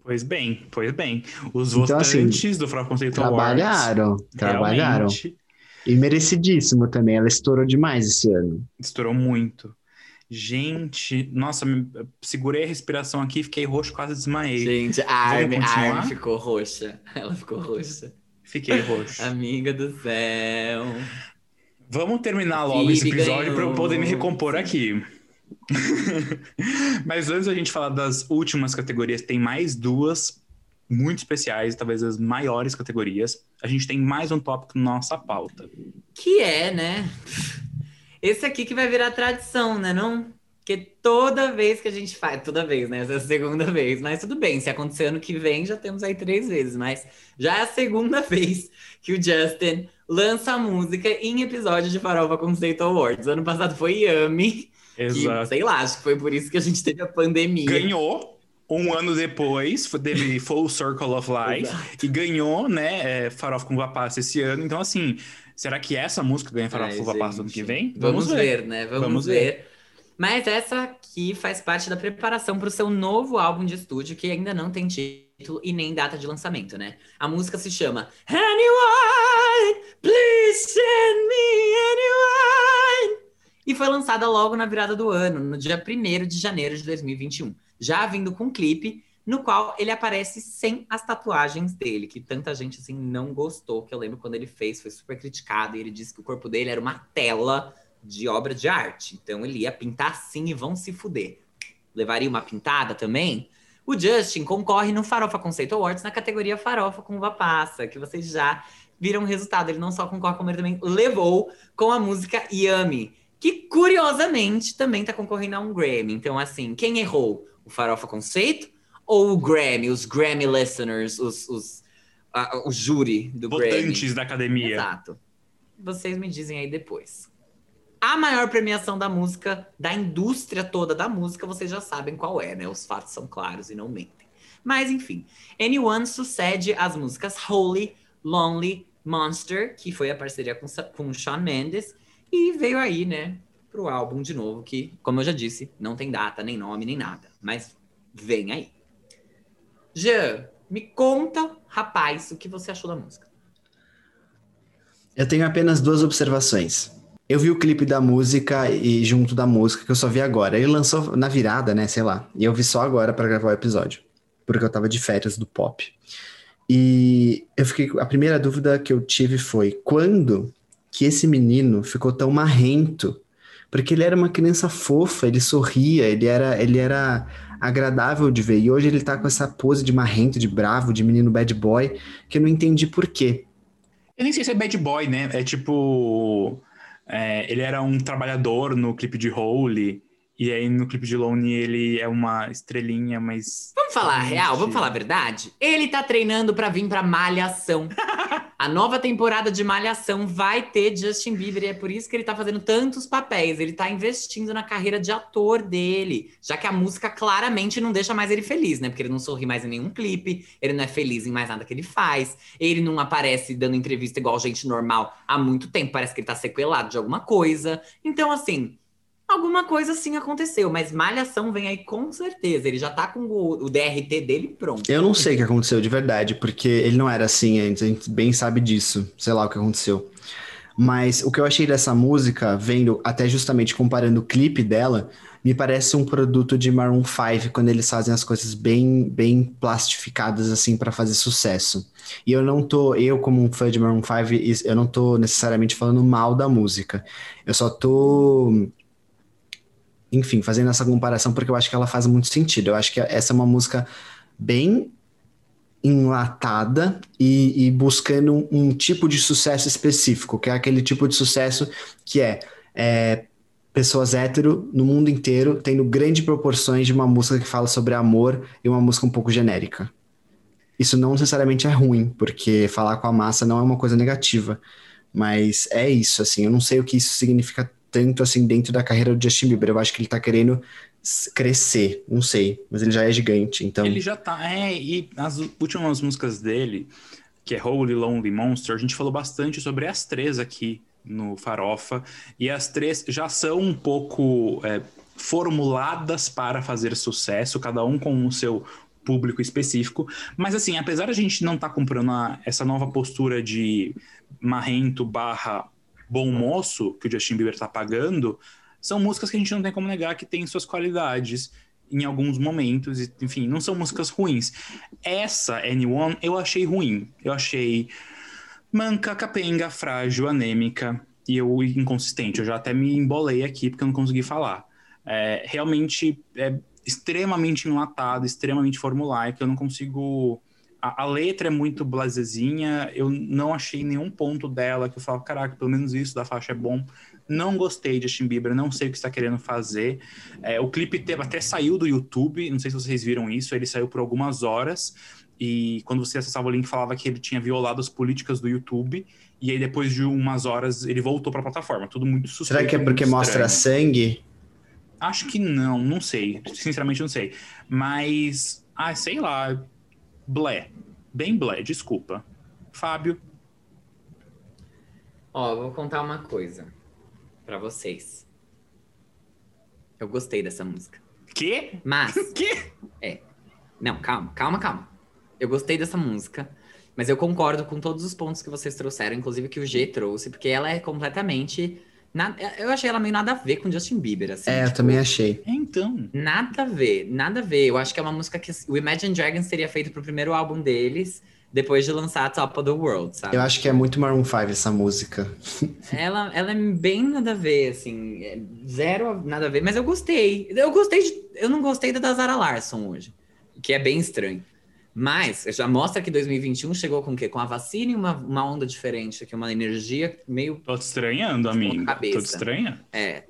Pois bem, pois bem. Os Então, assim, votantes do Frau Conceito Awards Trabalharam, trabalharam. E merecidíssimo também. Ela estourou demais esse ano. estourou muito. Gente, nossa, me- segurei a respiração aqui, fiquei roxo, quase desmaiei. Gente, a Vamos Armin, a? Armin ficou roxa. Ela ficou roxa. Fiquei roxo. Amiga do céu. Vamos terminar logo esse episódio para eu poder me recompor aqui. Mas antes da gente falar das últimas categorias, tem mais duas muito especiais, talvez as maiores categorias. A gente tem mais um tópico na nossa pauta. Que é, né? Esse aqui que vai virar tradição, né? Não? Porque toda vez que a gente faz, toda vez, né? Essa é a segunda vez, mas tudo bem. Se acontecer ano que vem, já temos aí três vezes, mas já é a segunda vez que o Justin lança a música em episódio de Farofa Conceito Awards. Ano passado foi Yami, que, Exato. sei lá, acho que foi por isso que a gente teve a pandemia. Ganhou um ano depois, teve Full Circle of Life, e ganhou, né, é, Farofa com Vapassa esse ano. Então, assim, será que essa música ganha Farofa com Vapassa ano que vem? Vamos, ver. né? Vamos, Vamos ver. Mas essa aqui faz parte da preparação para o seu novo álbum de estúdio, que ainda não tem título e nem data de lançamento, né? A música se chama Anyone, please send me anyone. E foi lançada logo na virada do ano, no dia 1 de janeiro de 2021. Já vindo com um clipe no qual ele aparece sem as tatuagens dele, que tanta gente assim não gostou, que eu lembro quando ele fez, foi super criticado, e ele disse que o corpo dele era uma tela de obra de arte. Então ele ia pintar assim e vão se fuder. Levaria uma pintada também? O Justin concorre no Farofa Conceito Awards na categoria Farofa com Uva Passa, que vocês já viram o resultado. Ele não só concorre, como ele também levou com a música Yummy, que curiosamente também tá concorrendo a um Grammy. Então, assim, quem errou? O Farofa Conceito ou o Grammy? Os Grammy listeners, os, os, ah, o júri do Grammy? Votantes da academia. Exato. Vocês me dizem aí depois. A maior premiação da música, da indústria toda da música, vocês já sabem qual é, né? Os fatos são claros e não mentem. Mas enfim, Anyone sucede as músicas Holy, Lonely, Monster, que foi a parceria com, com Shawn Mendes, e veio aí, né, pro álbum de novo, que, como eu já disse, não tem data, nem nome, nem nada. Mas vem aí. Jean, me conta, rapaz, o que você achou da música. Eu tenho apenas duas observações. Eu vi o clipe da música e junto da música que eu só vi agora. Ele lançou na virada, né? Sei lá. E eu vi só agora para gravar o episódio. Porque eu tava de férias do pop. E eu fiquei. A primeira dúvida que eu tive foi quando que esse menino ficou tão marrento? Porque ele era uma criança fofa, ele sorria, ele era, ele era agradável de ver. E hoje ele tá com essa pose de marrento, de bravo, de menino bad boy, que eu não entendi por quê. Eu nem sei se é bad boy, né? É tipo. É, ele era um trabalhador no clipe de Holy. E aí no clipe de Lone ele é uma estrelinha, mas. Vamos falar a real, vamos falar a verdade? Ele tá treinando pra vir pra Malhação. A nova temporada de Malhação vai ter Justin Bieber e é por isso que ele tá fazendo tantos papéis. Ele tá investindo na carreira de ator dele, já que a música claramente não deixa mais ele feliz, né? Porque ele não sorri mais em nenhum clipe, ele não é feliz em mais nada que ele faz, ele não aparece dando entrevista igual gente normal há muito tempo, parece que ele tá sequelado de alguma coisa. Então, assim, Alguma coisa sim aconteceu, mas Malhação vem aí com certeza. Ele já tá com o, o DRT dele pronto. Eu não sei o que aconteceu de verdade, porque ele não era assim antes, a gente bem sabe disso, sei lá o que aconteceu. Mas o que eu achei dessa música, vendo até justamente comparando o clipe dela, me parece um produto de Maroon 5 quando eles fazem as coisas bem bem plastificadas assim para fazer sucesso. E eu não tô, eu como um fã de Maroon 5, is- eu não tô necessariamente falando mal da música. Eu só tô enfim, fazendo essa comparação porque eu acho que ela faz muito sentido. Eu acho que essa é uma música bem enlatada e, e buscando um, um tipo de sucesso específico, que é aquele tipo de sucesso que é, é, pessoas hétero no mundo inteiro tendo grandes proporções de uma música que fala sobre amor e uma música um pouco genérica. Isso não necessariamente é ruim, porque falar com a massa não é uma coisa negativa, mas é isso, assim, eu não sei o que isso significa tanto assim dentro da carreira do Justin Bieber. Eu acho que ele tá querendo crescer, não sei, mas ele já é gigante, então. Ele já tá. É, e as últimas músicas dele, que é Holy Lonely Monster, a gente falou bastante sobre as três aqui no Farofa. E as três já são um pouco é, formuladas para fazer sucesso, cada um com o seu público específico. Mas assim, apesar de a gente não estar comprando a- essa nova postura de marrento barra bom moço que o Justin Bieber tá pagando, são músicas que a gente não tem como negar que tem suas qualidades em alguns momentos, enfim, não são músicas ruins. Essa, Anyone, eu achei ruim. Eu achei manca, capenga, frágil, anêmica e eu inconsistente. Eu já até me embolei aqui porque eu não consegui falar. É, realmente é extremamente enlatado, extremamente formulaico, eu não consigo... A, a letra é muito blazezinha, eu não achei nenhum ponto dela que eu falo, caraca, pelo menos isso da faixa é bom. Não gostei de Justin Bieber, não sei o que está querendo fazer. É, o clipe teve, até saiu do YouTube, não sei se vocês viram isso, ele saiu por algumas horas. E quando você acessava o link, falava que ele tinha violado as políticas do YouTube. E aí, depois de umas horas, ele voltou para a plataforma. Tudo muito suspeito. Será que é porque mostra sangue? Acho que não, não sei. Sinceramente, não sei. Mas, ah, sei lá. Blé. Bem blé, desculpa. Fábio. Ó, vou contar uma coisa pra vocês. Eu gostei dessa música. Quê? Mas. Quê? É. Não, calma, calma, calma. Eu gostei dessa música, mas eu concordo com todos os pontos que vocês trouxeram, inclusive que o G trouxe, porque ela é completamente. Na- Eu achei ela meio nada a ver com Justin Bieber, assim. É, eu tipo, também achei. Então. Nada a ver, nada a ver. Eu acho que é uma música que o Imagine Dragons teria feito pro primeiro álbum deles, depois de lançar Top of the World, sabe? Eu acho que é muito Maroon 5 essa música. Ela, ela é bem nada a ver, assim, é zero nada a ver, mas eu gostei. Eu gostei de, eu não gostei da Zara Larson hoje, que é bem estranho. Mas já mostra que 2021 chegou com o quê? Com a vacina e uma, uma onda diferente, que uma energia meio Tô te estranhando, amigo. cabeça. Tô te estranhando. é.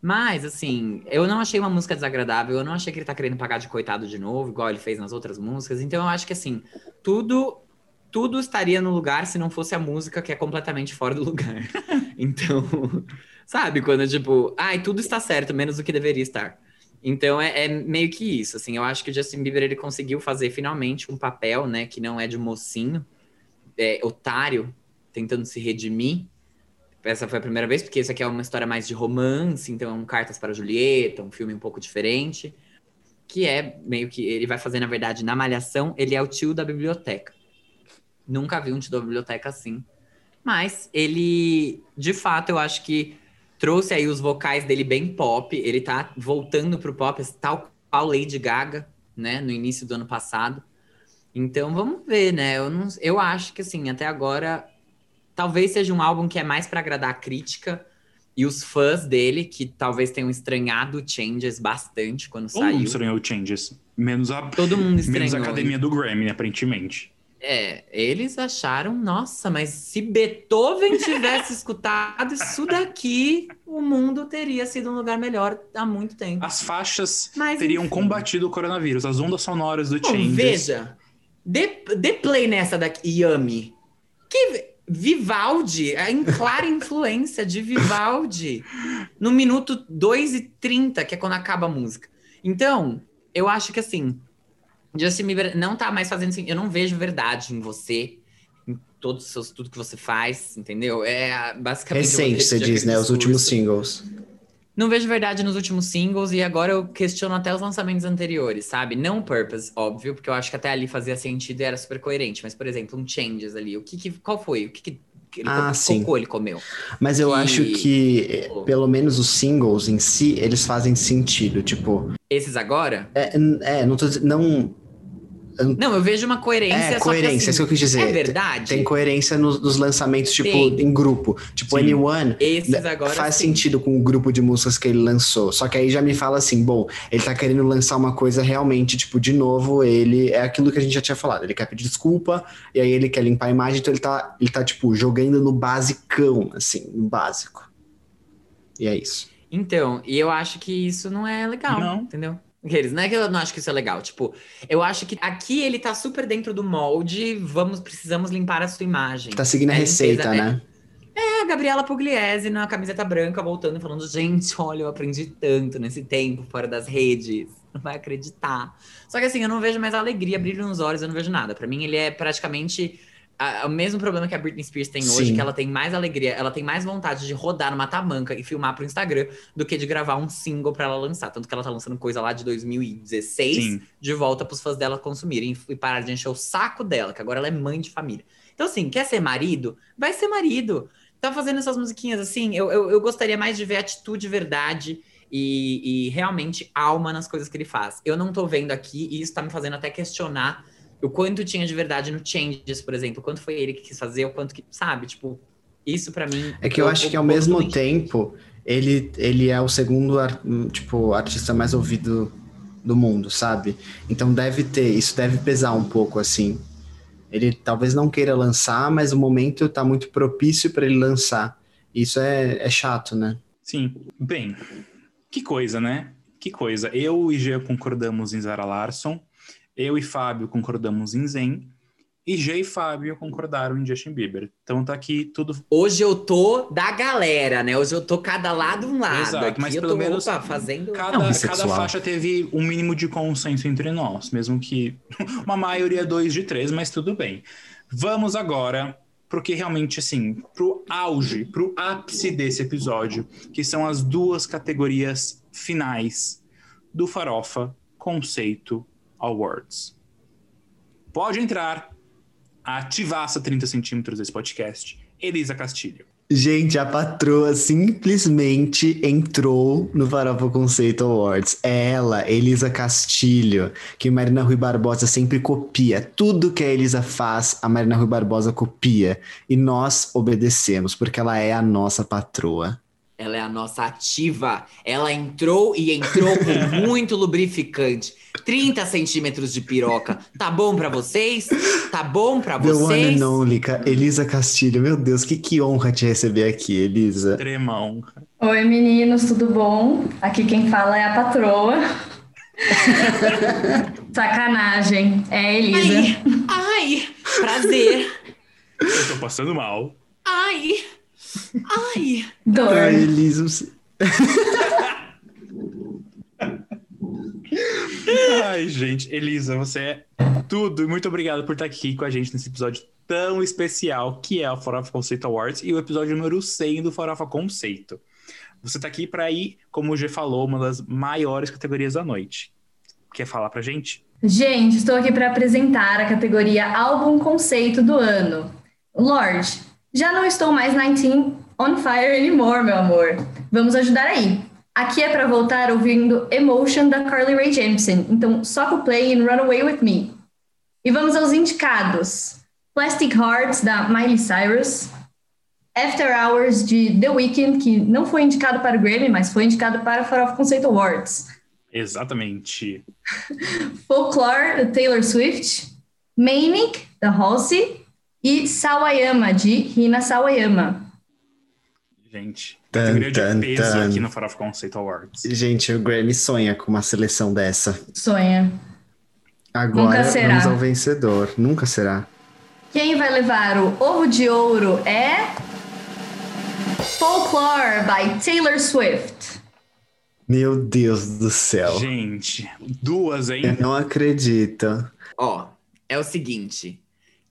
Mas, assim, eu não achei uma música desagradável, eu não achei que ele tá querendo pagar de coitado de novo, igual ele fez nas outras músicas. Então eu acho que, assim, tudo tudo estaria no lugar se não fosse a música que é completamente fora do lugar. então, sabe, quando, tipo, ai, tudo está certo, menos o que deveria estar. Então é, é meio que isso, assim, eu acho que o Justin Bieber, ele conseguiu fazer finalmente um papel, né, que não é de mocinho, é, otário, tentando se redimir, essa foi a primeira vez, porque isso aqui é uma história mais de romance, então é um Cartas para Julieta, um filme um pouco diferente, que é meio que ele vai fazer, na verdade, na Malhação, ele é o tio da biblioteca. Nunca vi um tio da biblioteca assim. Mas ele, de fato, eu acho que trouxe aí os vocais dele bem pop. Ele tá voltando pro pop, tal qual Lady Gaga, né, no início do ano passado. Então vamos ver, né? Eu, não, eu acho que assim, até agora talvez seja um álbum que é mais para agradar a crítica e os fãs dele, que talvez tenham estranhado Changes bastante quando Todo mundo saiu. estranhou o Changes. Menos a, Todo mundo menos estranhou. a academia do Grammy, aparentemente. É, eles acharam, nossa, mas se Beethoven tivesse escutado isso daqui, o mundo teria sido um lugar melhor há muito tempo. As faixas Mas, teriam enfim. combatido o coronavírus, as ondas sonoras do Bom, Changes. veja, dê, dê play nessa daqui, Yami. Que Vivaldi, a clara influência de Vivaldi no minuto 2 e 30, que é quando acaba a música. Então, eu acho que assim, Justin Bieber não tá mais fazendo assim, eu não vejo verdade em você, em todos os seus, tudo que você faz, entendeu? É basicamente Recente, você diz, né? Os últimos singles. Não vejo verdade nos últimos singles e agora eu questiono até os lançamentos anteriores, sabe? Não Purpose, óbvio, porque eu acho que até ali fazia sentido e era super coerente. Mas, por exemplo, um Changes ali, o que, que qual foi? O que, que, ele, Ah, sim. cocô ele comeu? Mas eu Que- acho que, pelo menos os singles em si, eles fazem sentido. Tipo, Esses agora? é, é não tô dizendo. Não. Não, eu vejo uma coerência. É, só coerência, que, assim, isso que eu quis dizer. É verdade? Tem coerência nos, nos lançamentos, tipo, Tem. em grupo. Tipo, Sim. Anyone Esses agora faz sim. sentido com o grupo de músicas que ele lançou. Só que aí já me fala assim, bom, ele tá querendo lançar uma coisa realmente, tipo, de novo, ele é aquilo que a gente já tinha falado. Ele quer pedir desculpa, e aí ele quer limpar a imagem, então ele tá, ele tá tipo, jogando no basicão, assim, no básico. E é isso. Então, e eu acho que isso não é legal, Não. entendeu? Aqueles, não é que eu não acho que isso é legal, tipo, eu acho que aqui ele tá super dentro do molde, vamos, precisamos limpar a sua imagem. Tá seguindo a É, receita, né? É a Gabriela Pugliese na camiseta branca voltando e falando: gente, olha, eu aprendi tanto nesse tempo fora das redes. Não vai acreditar. Só que assim, eu não vejo mais alegria, brilho nos olhos, eu não vejo nada. Pra mim, ele é praticamente a- o mesmo problema que a Britney Spears tem hoje, Sim. que ela tem mais alegria, ela tem mais vontade de rodar numa tamanca e filmar pro Instagram do que de gravar um single pra ela lançar. Tanto que ela tá lançando coisa lá de 2016 Sim. de volta pros fãs dela consumirem e parar de encher o saco dela, que agora ela é mãe de família. Então, assim, quer ser marido? Vai ser marido. Tá fazendo essas musiquinhas assim, eu, eu, eu gostaria mais de ver atitude, verdade e, e realmente alma nas coisas que ele faz. Eu não tô vendo aqui, e isso tá me fazendo até questionar o quanto tinha de verdade no Changes, por exemplo. O quanto foi ele que quis fazer, o quanto que, sabe? Tipo, isso pra mim. É que eu acho que ao mesmo tempo, ele, ele é o segundo, ar- tipo, artista mais ouvido do mundo, sabe? Então deve ter, isso deve pesar um pouco, assim. Ele talvez não queira lançar, mas o momento tá muito propício para ele lançar. Isso é, é chato, né? Sim. Bem, que coisa, né? Que coisa. Eu e G concordamos em Zara Larson. Eu e Fábio concordamos em Zen. E G e Fábio concordaram em Justin Bieber. Então tá aqui tudo. Hoje eu tô da galera, né? Hoje eu tô cada lado um lado. Exato, Aqui mas eu pelo tô, menos opa, fazendo. Cada, um cada faixa teve um mínimo de consenso entre nós, mesmo que uma maioria dois de três, mas tudo bem. Vamos agora pro que realmente, assim, pro auge, pro ápice desse episódio, que são as duas categorias finais do Farofa Conceito Awards. Pode entrar ativaça 30 centímetros desse podcast, Elisa Castilho. Gente, a patroa simplesmente entrou no Farofa Conceito Awards. É ela, Elisa Castilho, que Marina Rui Barbosa sempre copia. Tudo que a Elisa faz, a Marina Rui Barbosa copia. E nós obedecemos, porque ela é a nossa patroa. Ela é a nossa ativa. Ela entrou e entrou com muito lubrificante. 30 centímetros de piroca. Tá bom pra vocês? Tá bom pra The one vocês? and only, Elisa Castilho. Meu Deus, que, que honra te receber aqui, Elisa. Extrema honra. Oi, meninos, tudo bom? Aqui quem fala é a patroa. Sacanagem, é a Elisa. Ai, ai, prazer. Eu tô passando mal. Ai, ai. Dor. Ai, Elisa. você- Ai, gente, Elisa, você é tudo. E muito obrigado por estar aqui com a gente nesse episódio tão especial que é o Farofa Conceito Awards e o episódio número 100 do Farofa Conceito. Você tá aqui para ir, como o G falou, uma das maiores categorias da noite. Quer falar pra gente? Gente, estou aqui para apresentar a categoria Álbum Conceito do Ano. Lorde, já não estou mais 19 on fire anymore, meu amor. Vamos ajudar aí. Aqui é para voltar ouvindo Emotion da Carly Rae Jepsen, então soca o play and run away with me. E vamos aos indicados. Plastic Hearts da Miley Cyrus, After Hours de The Weeknd, que não foi indicado para o Grammy, mas foi indicado para o Farofa Conceito Awards. Exatamente. Folklore, da Taylor Swift. Manic, da Halsey, e Sawayama, de Hina Sawayama. Gente, Tan, categoria de tan, peso tan. aqui no Farofa Conceito Awards. Gente, o Grammy sonha com uma seleção dessa. Sonha. Agora Nunca será. vamos ao vencedor. Nunca será. Quem vai levar o ovo de ouro é. Folklore, by Taylor Swift. Meu Deus do céu. Gente, duas, hein? Eu não acredito. Ó, é o seguinte.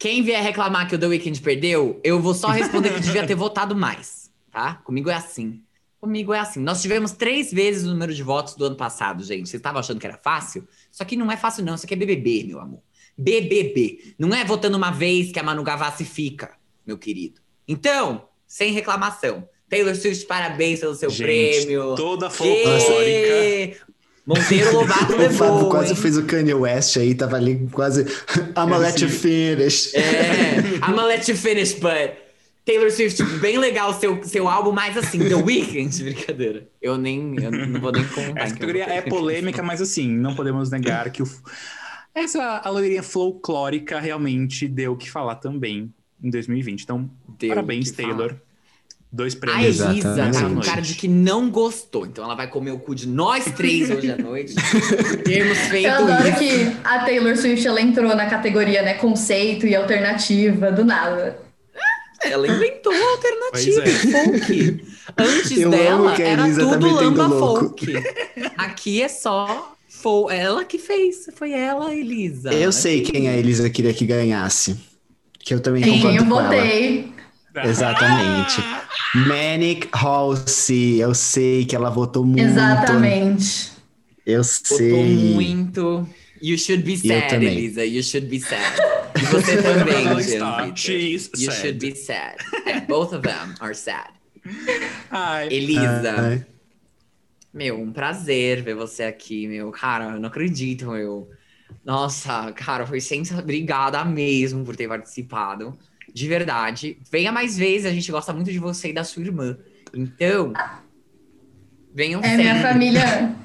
Quem vier reclamar que o The Weeknd perdeu, eu vou só responder que devia ter votado mais, tá? Comigo é assim. Comigo é assim. Nós tivemos três vezes o número de votos do ano passado, gente. Vocês estavam achando que era fácil? Isso aqui não é fácil, não. Isso aqui é BBB, meu amor. BBB. Não é votando uma vez que a Manu Gavassi fica, meu querido. Então, sem reclamação. Taylor Swift, parabéns pelo seu Gente, prêmio. toda folclórica. Monteiro Lobato O levou. Fábio quase hein? fez o Kanye West aí, tava ali quase. I'ma let you finish. É, I'ma let you finish, but Taylor Swift, bem legal o seu, seu álbum, mas assim, The Weeknd, brincadeira. Eu nem, eu não vou nem contar. Essa categoria é polêmica, mas assim, não podemos negar que o... essa a loirinha folclórica realmente deu o que falar também em 2020. Então, Deu parabéns, o falar. Dois A prêmios. Elisa Exatamente. tá com cara de que não gostou, então ela vai comer o cu de nós três hoje à noite. por termos feito Eu adoro isso. que a Taylor Swift ela entrou na categoria né, conceito e alternativa, do nada. Ela inventou a alternativa em folk. Antes Eu dela, a era Elisa tá tudo lamba folk. Aqui é só folk. Ela que fez, foi ela, Elisa. Eu sei quem a Elisa queria que ganhasse. Que eu também Quem concordo eu com ela. votei. Exatamente. Manic Halsey, eu sei que ela votou muito. Exatamente. Eu sei. muito. You should be sad. Elisa. You should be sad. E você também. She's You sad. should be sad. É, both of them are sad. Ai, Elisa, Ai. meu, um prazer ver você aqui, meu. Cara, eu não acredito, meu. Nossa, cara, foi sensacional. Obrigada mesmo por ter participado. De verdade. Venha mais vezes, a gente gosta muito de você e da sua irmã. Então, venham É sempre. minha família,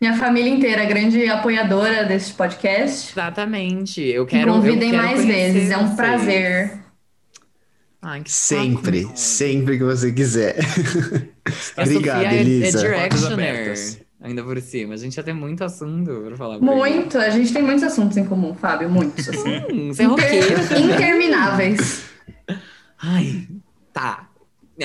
minha família inteira, grande apoiadora desse podcast. Exatamente. Eu quero. eu convidem quero mais vezes, é um vocês. prazer. Ai, que Sempre, saco. sempre que você quiser. Obrigada, Sofia é- Elisa. É, Portas directioner. abertas. Ainda por cima. A gente já tem muito assunto pra falar. Muito, a gente tem muitos assuntos em comum, Fábio, muitos, assim. Hum, você é roqueiro. Inter- intermináveis. Ai, tá.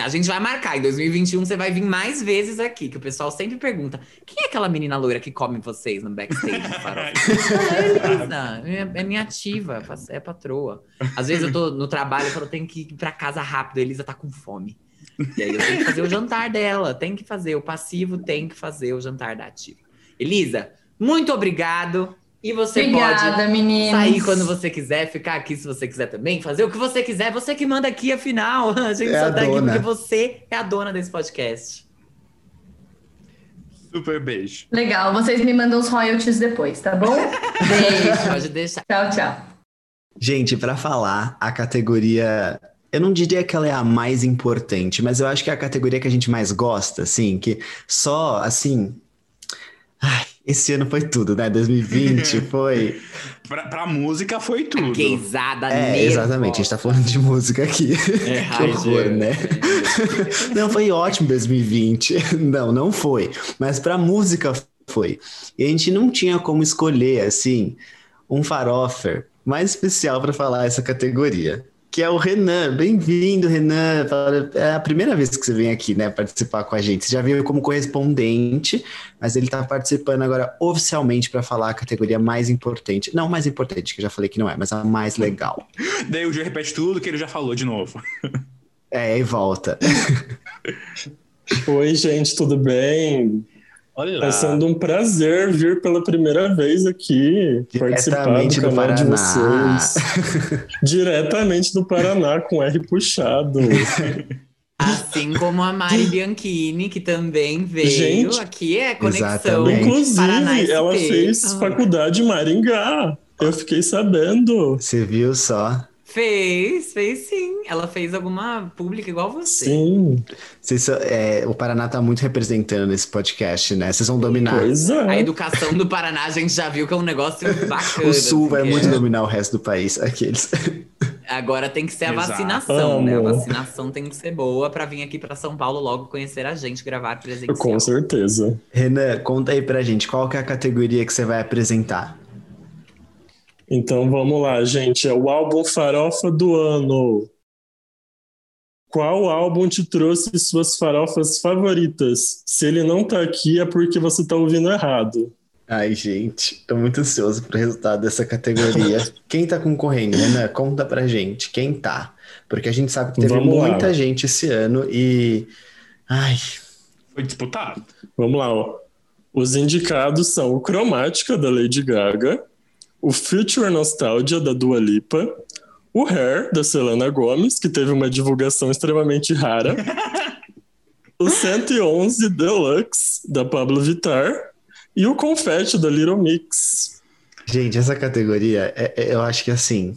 A gente vai marcar. Em 2021 você vai vir mais vezes aqui, que o pessoal sempre pergunta: quem é aquela menina loira que come vocês no backstage? Ah, Elisa, é, é minha ativa, é patroa. Às vezes eu tô no trabalho e falo, tenho que ir pra casa rápido, a Elisa tá com fome. E aí eu tenho que fazer o jantar dela, tem que fazer. O passivo tem que fazer o jantar da ativa. Elisa, muito obrigado. E você Obrigada, pode meninos. sair quando você quiser, ficar aqui se você quiser também, fazer o que você quiser. Você que manda aqui, afinal. A gente É só a tá aqui dona. porque você é a dona desse podcast. super beijo. Legal, vocês me mandam os royalties depois, tá bom? Beijo. Pode deixar. tchau, tchau. Gente, pra falar, a categoria. Eu não diria que ela é a mais importante, mas eu acho que é a categoria que a gente mais gosta, assim, que só, assim. Esse ano foi tudo, né? 2020 foi. Pra, pra música foi tudo. Gaysada É, exatamente, a gente tá falando de música aqui. É, que horror, né? Não, foi ótimo 2020. Não, não foi. Mas pra música foi. E a gente não tinha como escolher, assim, um farofer mais especial pra falar essa categoria. Que é o Renan. Bem-vindo, Renan. É a primeira vez que você vem aqui, né, participar com a gente. Você já veio como correspondente, mas ele tá participando agora oficialmente pra falar a categoria mais importante. Não mais importante, que eu já falei que não é, mas a mais legal. Daí o Gil repete tudo que ele já falou de novo. É, e volta. Oi, gente, tudo bem? Olha Tá sendo um prazer vir pela primeira vez aqui, participar do Diretamente do canal de Paraná. vocês. Diretamente do Paraná, com R puxado. Assim como a Mari Bianchini, que também veio. Gente, aqui é conexão. exatamente. Inclusive, Paraná ela fez faculdade em Maringá. Eu fiquei sabendo. Você viu só? Fez, fez sim. Ela fez alguma pública igual você. Sim. Vocês são- é, o Paraná tá muito representando nesse podcast, né? Vocês vão dominar. Pois A é. educação do Paraná, a gente já viu que é um negócio bacana. O Sul vai muito dominar o resto do país. Aqueles. Agora tem que ser a Exato. vacinação, né? A vacinação tem que ser boa pra vir aqui pra São Paulo logo conhecer a gente, gravar presencial. Com certeza. Renan, conta aí pra gente, qual que é a categoria que você vai apresentar? Então vamos lá, gente. É o álbum Farofa do Ano. Qual álbum te trouxe suas farofas favoritas? Se ele não tá aqui, é porque você tá ouvindo errado. Ai, gente, tô muito ansioso pro resultado dessa categoria. Quem tá concorrendo, Renan? Conta pra gente, quem tá? Porque a gente sabe que teve Vamos lá. muita gente esse ano e. Ai, Foi disputado. Vamos lá, ó. Os indicados são o Cromática, da Lady Gaga, o Future Nostalgia, da Dua Lipa, o Hair, da Selena Gomez, que teve uma divulgação extremamente rara, o 111 Deluxe, da Pablo Vittar, e o Confetti, da Little Mix. gente, essa categoria, é- é- eu acho que assim.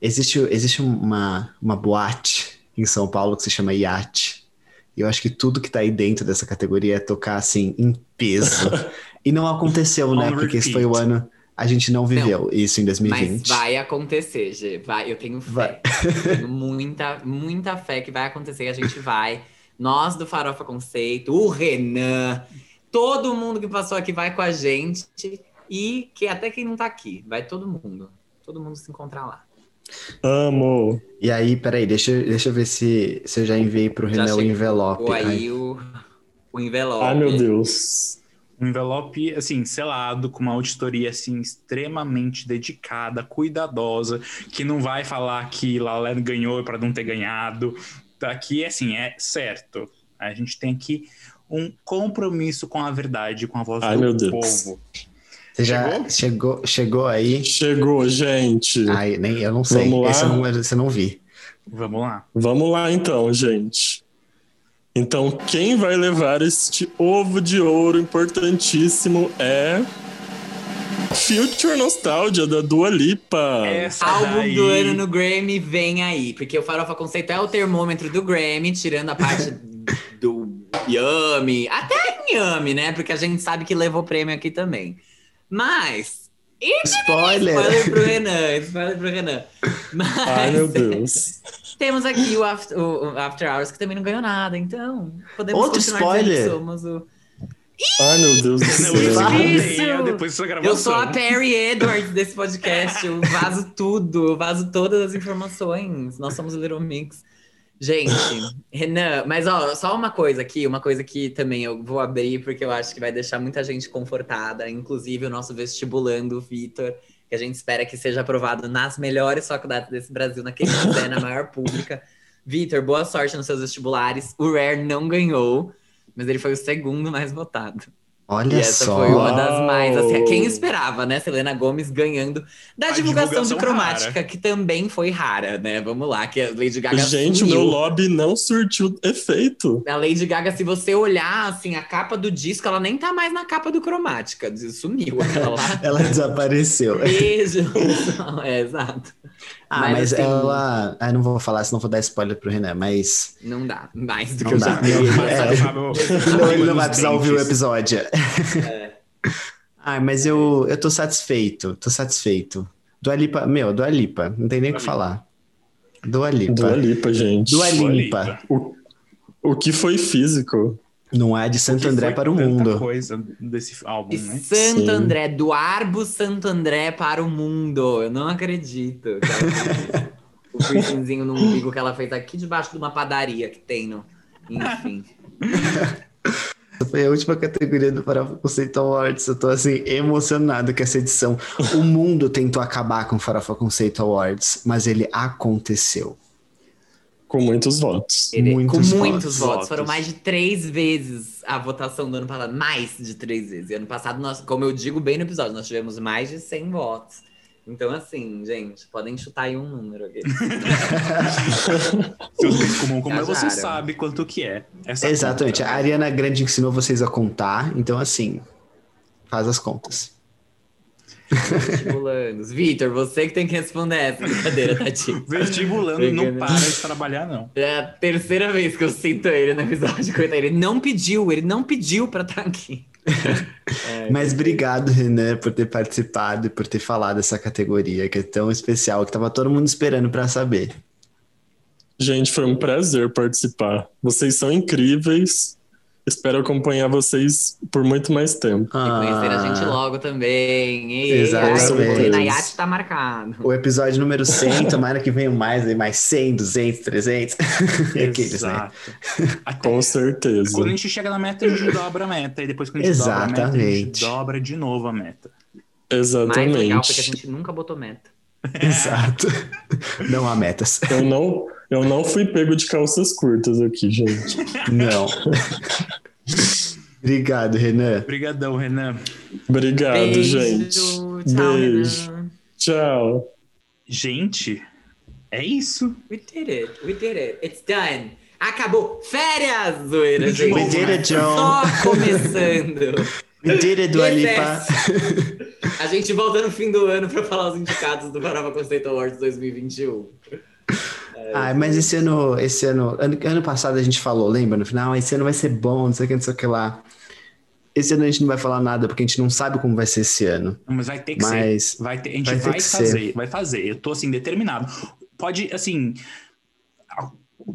Existe, existe uma, uma boate em São Paulo que se chama Iate. E eu acho que tudo que tá aí dentro dessa categoria é tocar assim, em peso. e não aconteceu, né? Porque esse foi o ano. A gente não viveu isso em Mas 2020. vai acontecer, Gê. Vai, eu tenho fé. Vai. Tenho muita, muita fé que vai acontecer. A gente vai. Nós do Farofa Conceito, o Renan, todo mundo que passou aqui vai com a gente. E que até quem não tá aqui, vai todo mundo. Todo mundo se encontrar lá. Amo! E aí, peraí, deixa, deixa eu ver se, se eu já enviei pro Já Renan o envelope. aí o, o envelope. Ai, meu Deus. Um envelope, assim, selado, com uma auditoria, assim, extremamente dedicada, cuidadosa, que não vai falar que Lalé ganhou para não ter ganhado. Aqui, assim, é certo. A gente tem aqui um compromisso com a verdade, com a voz Ai, do meu Deus. povo. Você já chegou, chegou aí? Chegou, gente. Ai, nem, eu não sei. Vamos lá? Esse eu não, esse eu não vi. Vamos lá. Vamos lá então, gente. Então, quem vai levar este ovo de ouro importantíssimo é Future Nostalgia da Dua Lipa. Essa Álbum daí- do ano no Grammy vem aí, porque o Farofa Conceito é o termômetro do Grammy, tirando a parte do Yami, até Yami, né? Porque a gente sabe que levou prêmio aqui também. Mas. Spoiler! Spoiler pro Renan, spoiler pro Renan. Mas Ai, meu Deus. temos aqui o After, o- After Hours, que também não ganhou nada, então podemos Outro spoiler. somos o. Ai, meu Deus do Eu céu. gravação. Eu sou a Perry Edwards desse podcast. Eu vazo tudo, eu vazo todas as informações. Nós somos o Little Mix. Gente, Renan, mas ó, só uma coisa aqui, uma coisa que também eu vou abrir, porque eu acho que vai deixar muita gente confortada, inclusive o nosso vestibulando, Vitor, que a gente espera que seja aprovado nas melhores faculdades desse Brasil, na que quiser, na maior pública. Vitor, boa sorte nos seus vestibulares. O Rare não ganhou, mas ele foi o segundo mais votado. Olha E essa só. foi uma das mais, assim, quem esperava, né? Selena Gomes ganhando da A divulgação, de divulgação cromática, rara. que também foi rara, né? Vamos lá, que a Lady Gaga Gente, o sumiu. meu lobby não surtiu efeito. A Lady Gaga, se você olhar, assim, a capa do disco, ela nem tá mais na capa do cromática, sumiu aquela lá. Ela desapareceu. Beijo. é, exato. Ah, mas, assim, ela. Ah, não vou falar, senão vou dar spoiler pro Renan, mas. Não dá, mais do que Não eu já dá. Mas, é. Não, ele não vai precisar ouvir o episódio. É. Ai, mas eu, eu tô satisfeito, tô satisfeito. Dua Lipa, meu, Dua Lipa, não tem nem o que falar. Dua Lipa. Dua Lipa, gente. Dua Dua Lipa. Lipa. O, o que foi físico? Não há de Santo André para o mundo. coisa desse álbum, De né? Santo Sim. André, do Arbo Santo André para o mundo. Eu não acredito. o piercingzinho no umbigo que ela fez aqui debaixo de uma padaria que tem no. Enfim. Essa foi a última categoria do Farofa Conceito Awards. Eu tô assim, emocionado com essa edição. O mundo tentou acabar com o Farofa Conceito Awards, mas ele aconteceu. Com muitos votos. Ele- Muitos com muitos votos. votos. Foram mais de três vezes a votação do ano passado. Mais de três vezes. E ano passado, nós, como eu digo bem no episódio, nós tivemos mais de 100 votos. Então, assim, gente, podem chutar aí um número aqui. Comum, como é, você sabe quanto que é. essa Exatamente. conta. A Ariana Grande ensinou vocês a contar, então assim, faz as contas. Vestibulandos. Vitor, você que tem que responder essa brincadeira, Tati. Vestibulando não para de trabalhar, não. É a terceira vez que eu cito ele no episódio. coitado. Ele não pediu, ele não pediu pra estar aqui. É, Mas obrigado, Renan, por ter participado e por ter falado dessa categoria que é tão especial, que tava todo mundo esperando pra saber. Gente, foi um prazer participar. Vocês são incríveis. Espero acompanhar vocês por muito mais tempo. E conhecer a gente logo também. Ei, Exatamente. ai, Nayati tá marcado. O episódio número 100, tomara que venham mais, aí, mais 100, 200, 300. E Aqueles, né? Exato. Com certeza. Quando a gente chega na meta, a gente dobra a meta. E depois, quando a gente dobra a meta, a gente Exatamente. dobra de novo a meta. Mais legal porque a Exatamente. gente nunca botou meta. Exato. Não há metas. Eu não, eu não fui pego de calças curtas aqui, gente. Não. Obrigado, Renan. Obrigadão, Renan. Obrigado, Beijo, gente. tchau, Beijo. Renan. Tchau. Gente, é isso. We did it, we did it, it's done. Acabou. Férias, zoeira, We did it, John. Só começando. We did it, Dua Lipa. A gente volta no fim do ano pra falar os indicados do Farofa Conceito Awards 2021. Ah, mas esse ano, esse ano, ano, ano passado a gente falou, lembra? No final, "Ah, esse ano vai ser bom, não sei o que, não sei o que lá. Esse ano a gente não vai falar nada, porque a gente não sabe como vai ser esse ano. Mas vai ter que Mas ser. Vai ter, a gente vai vai, fazer, ser. vai fazer. Eu tô assim, determinado. Pode, assim.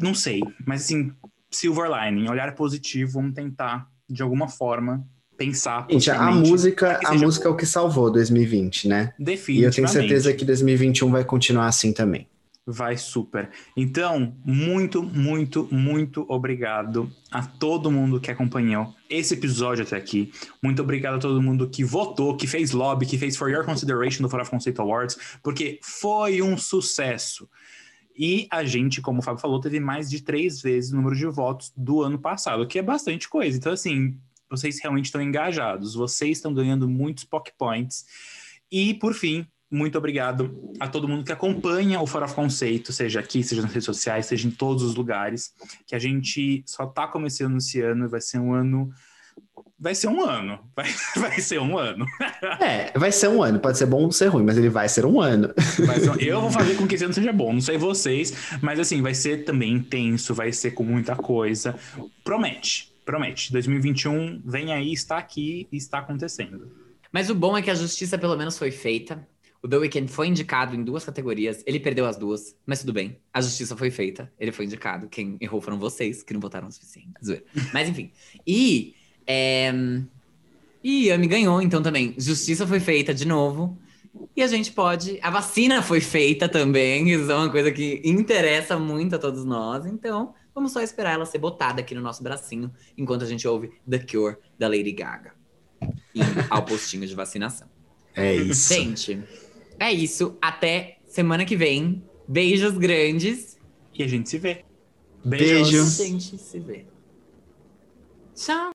Não sei, mas assim, silver lining, olhar positivo, vamos tentar, de alguma forma, pensar. Gente, a música, a música é o que salvou 2020, né? E eu Definitivamente. tenho certeza que 2021 vai continuar assim também. Vai super. Então, muito, muito, muito obrigado a todo mundo que acompanhou esse episódio até aqui. Muito obrigado a todo mundo que votou, que fez lobby, que fez For Your Consideration do Fora Conceito Awards, porque foi um sucesso. E a gente, como o Fábio falou, teve mais de três vezes o número de votos do ano passado, que é bastante coisa. Então, assim, vocês realmente estão engajados, vocês estão ganhando muitos POC Points. E, por fim, muito obrigado a todo mundo que acompanha o Fora Conceito, seja aqui, seja nas redes sociais, seja em todos os lugares, que a gente só tá começando esse ano, vai ser um ano. Vai ser um ano. Vai, vai ser um ano. É, vai ser um ano. Pode ser bom ou ser ruim, mas ele vai ser um ano. Ser um- eu vou fazer com que esse ano seja bom. Não sei vocês, mas assim, vai ser também intenso, vai ser com muita coisa. Promete, promete. 2021 vem aí, está aqui e está acontecendo. Mas o bom é que a justiça pelo menos foi feita. O The Weeknd foi indicado em duas categorias. Ele perdeu as duas, mas tudo bem. A justiça foi feita. Ele foi indicado. Quem errou foram vocês, que não votaram o suficiente. Zoeira. Mas enfim. E. É... E Yami ganhou, então também. Justiça foi feita de novo. E a gente pode. A vacina foi feita também. Isso é uma coisa que interessa muito a todos nós. Então, vamos só esperar ela ser botada aqui no nosso bracinho enquanto a gente ouve The Cure da Lady Gaga. E ao postinho de vacinação. É isso. Gente, é isso. Até semana que vem. Beijos grandes. E a gente se vê. Beijo. A gente se vê. Tchau.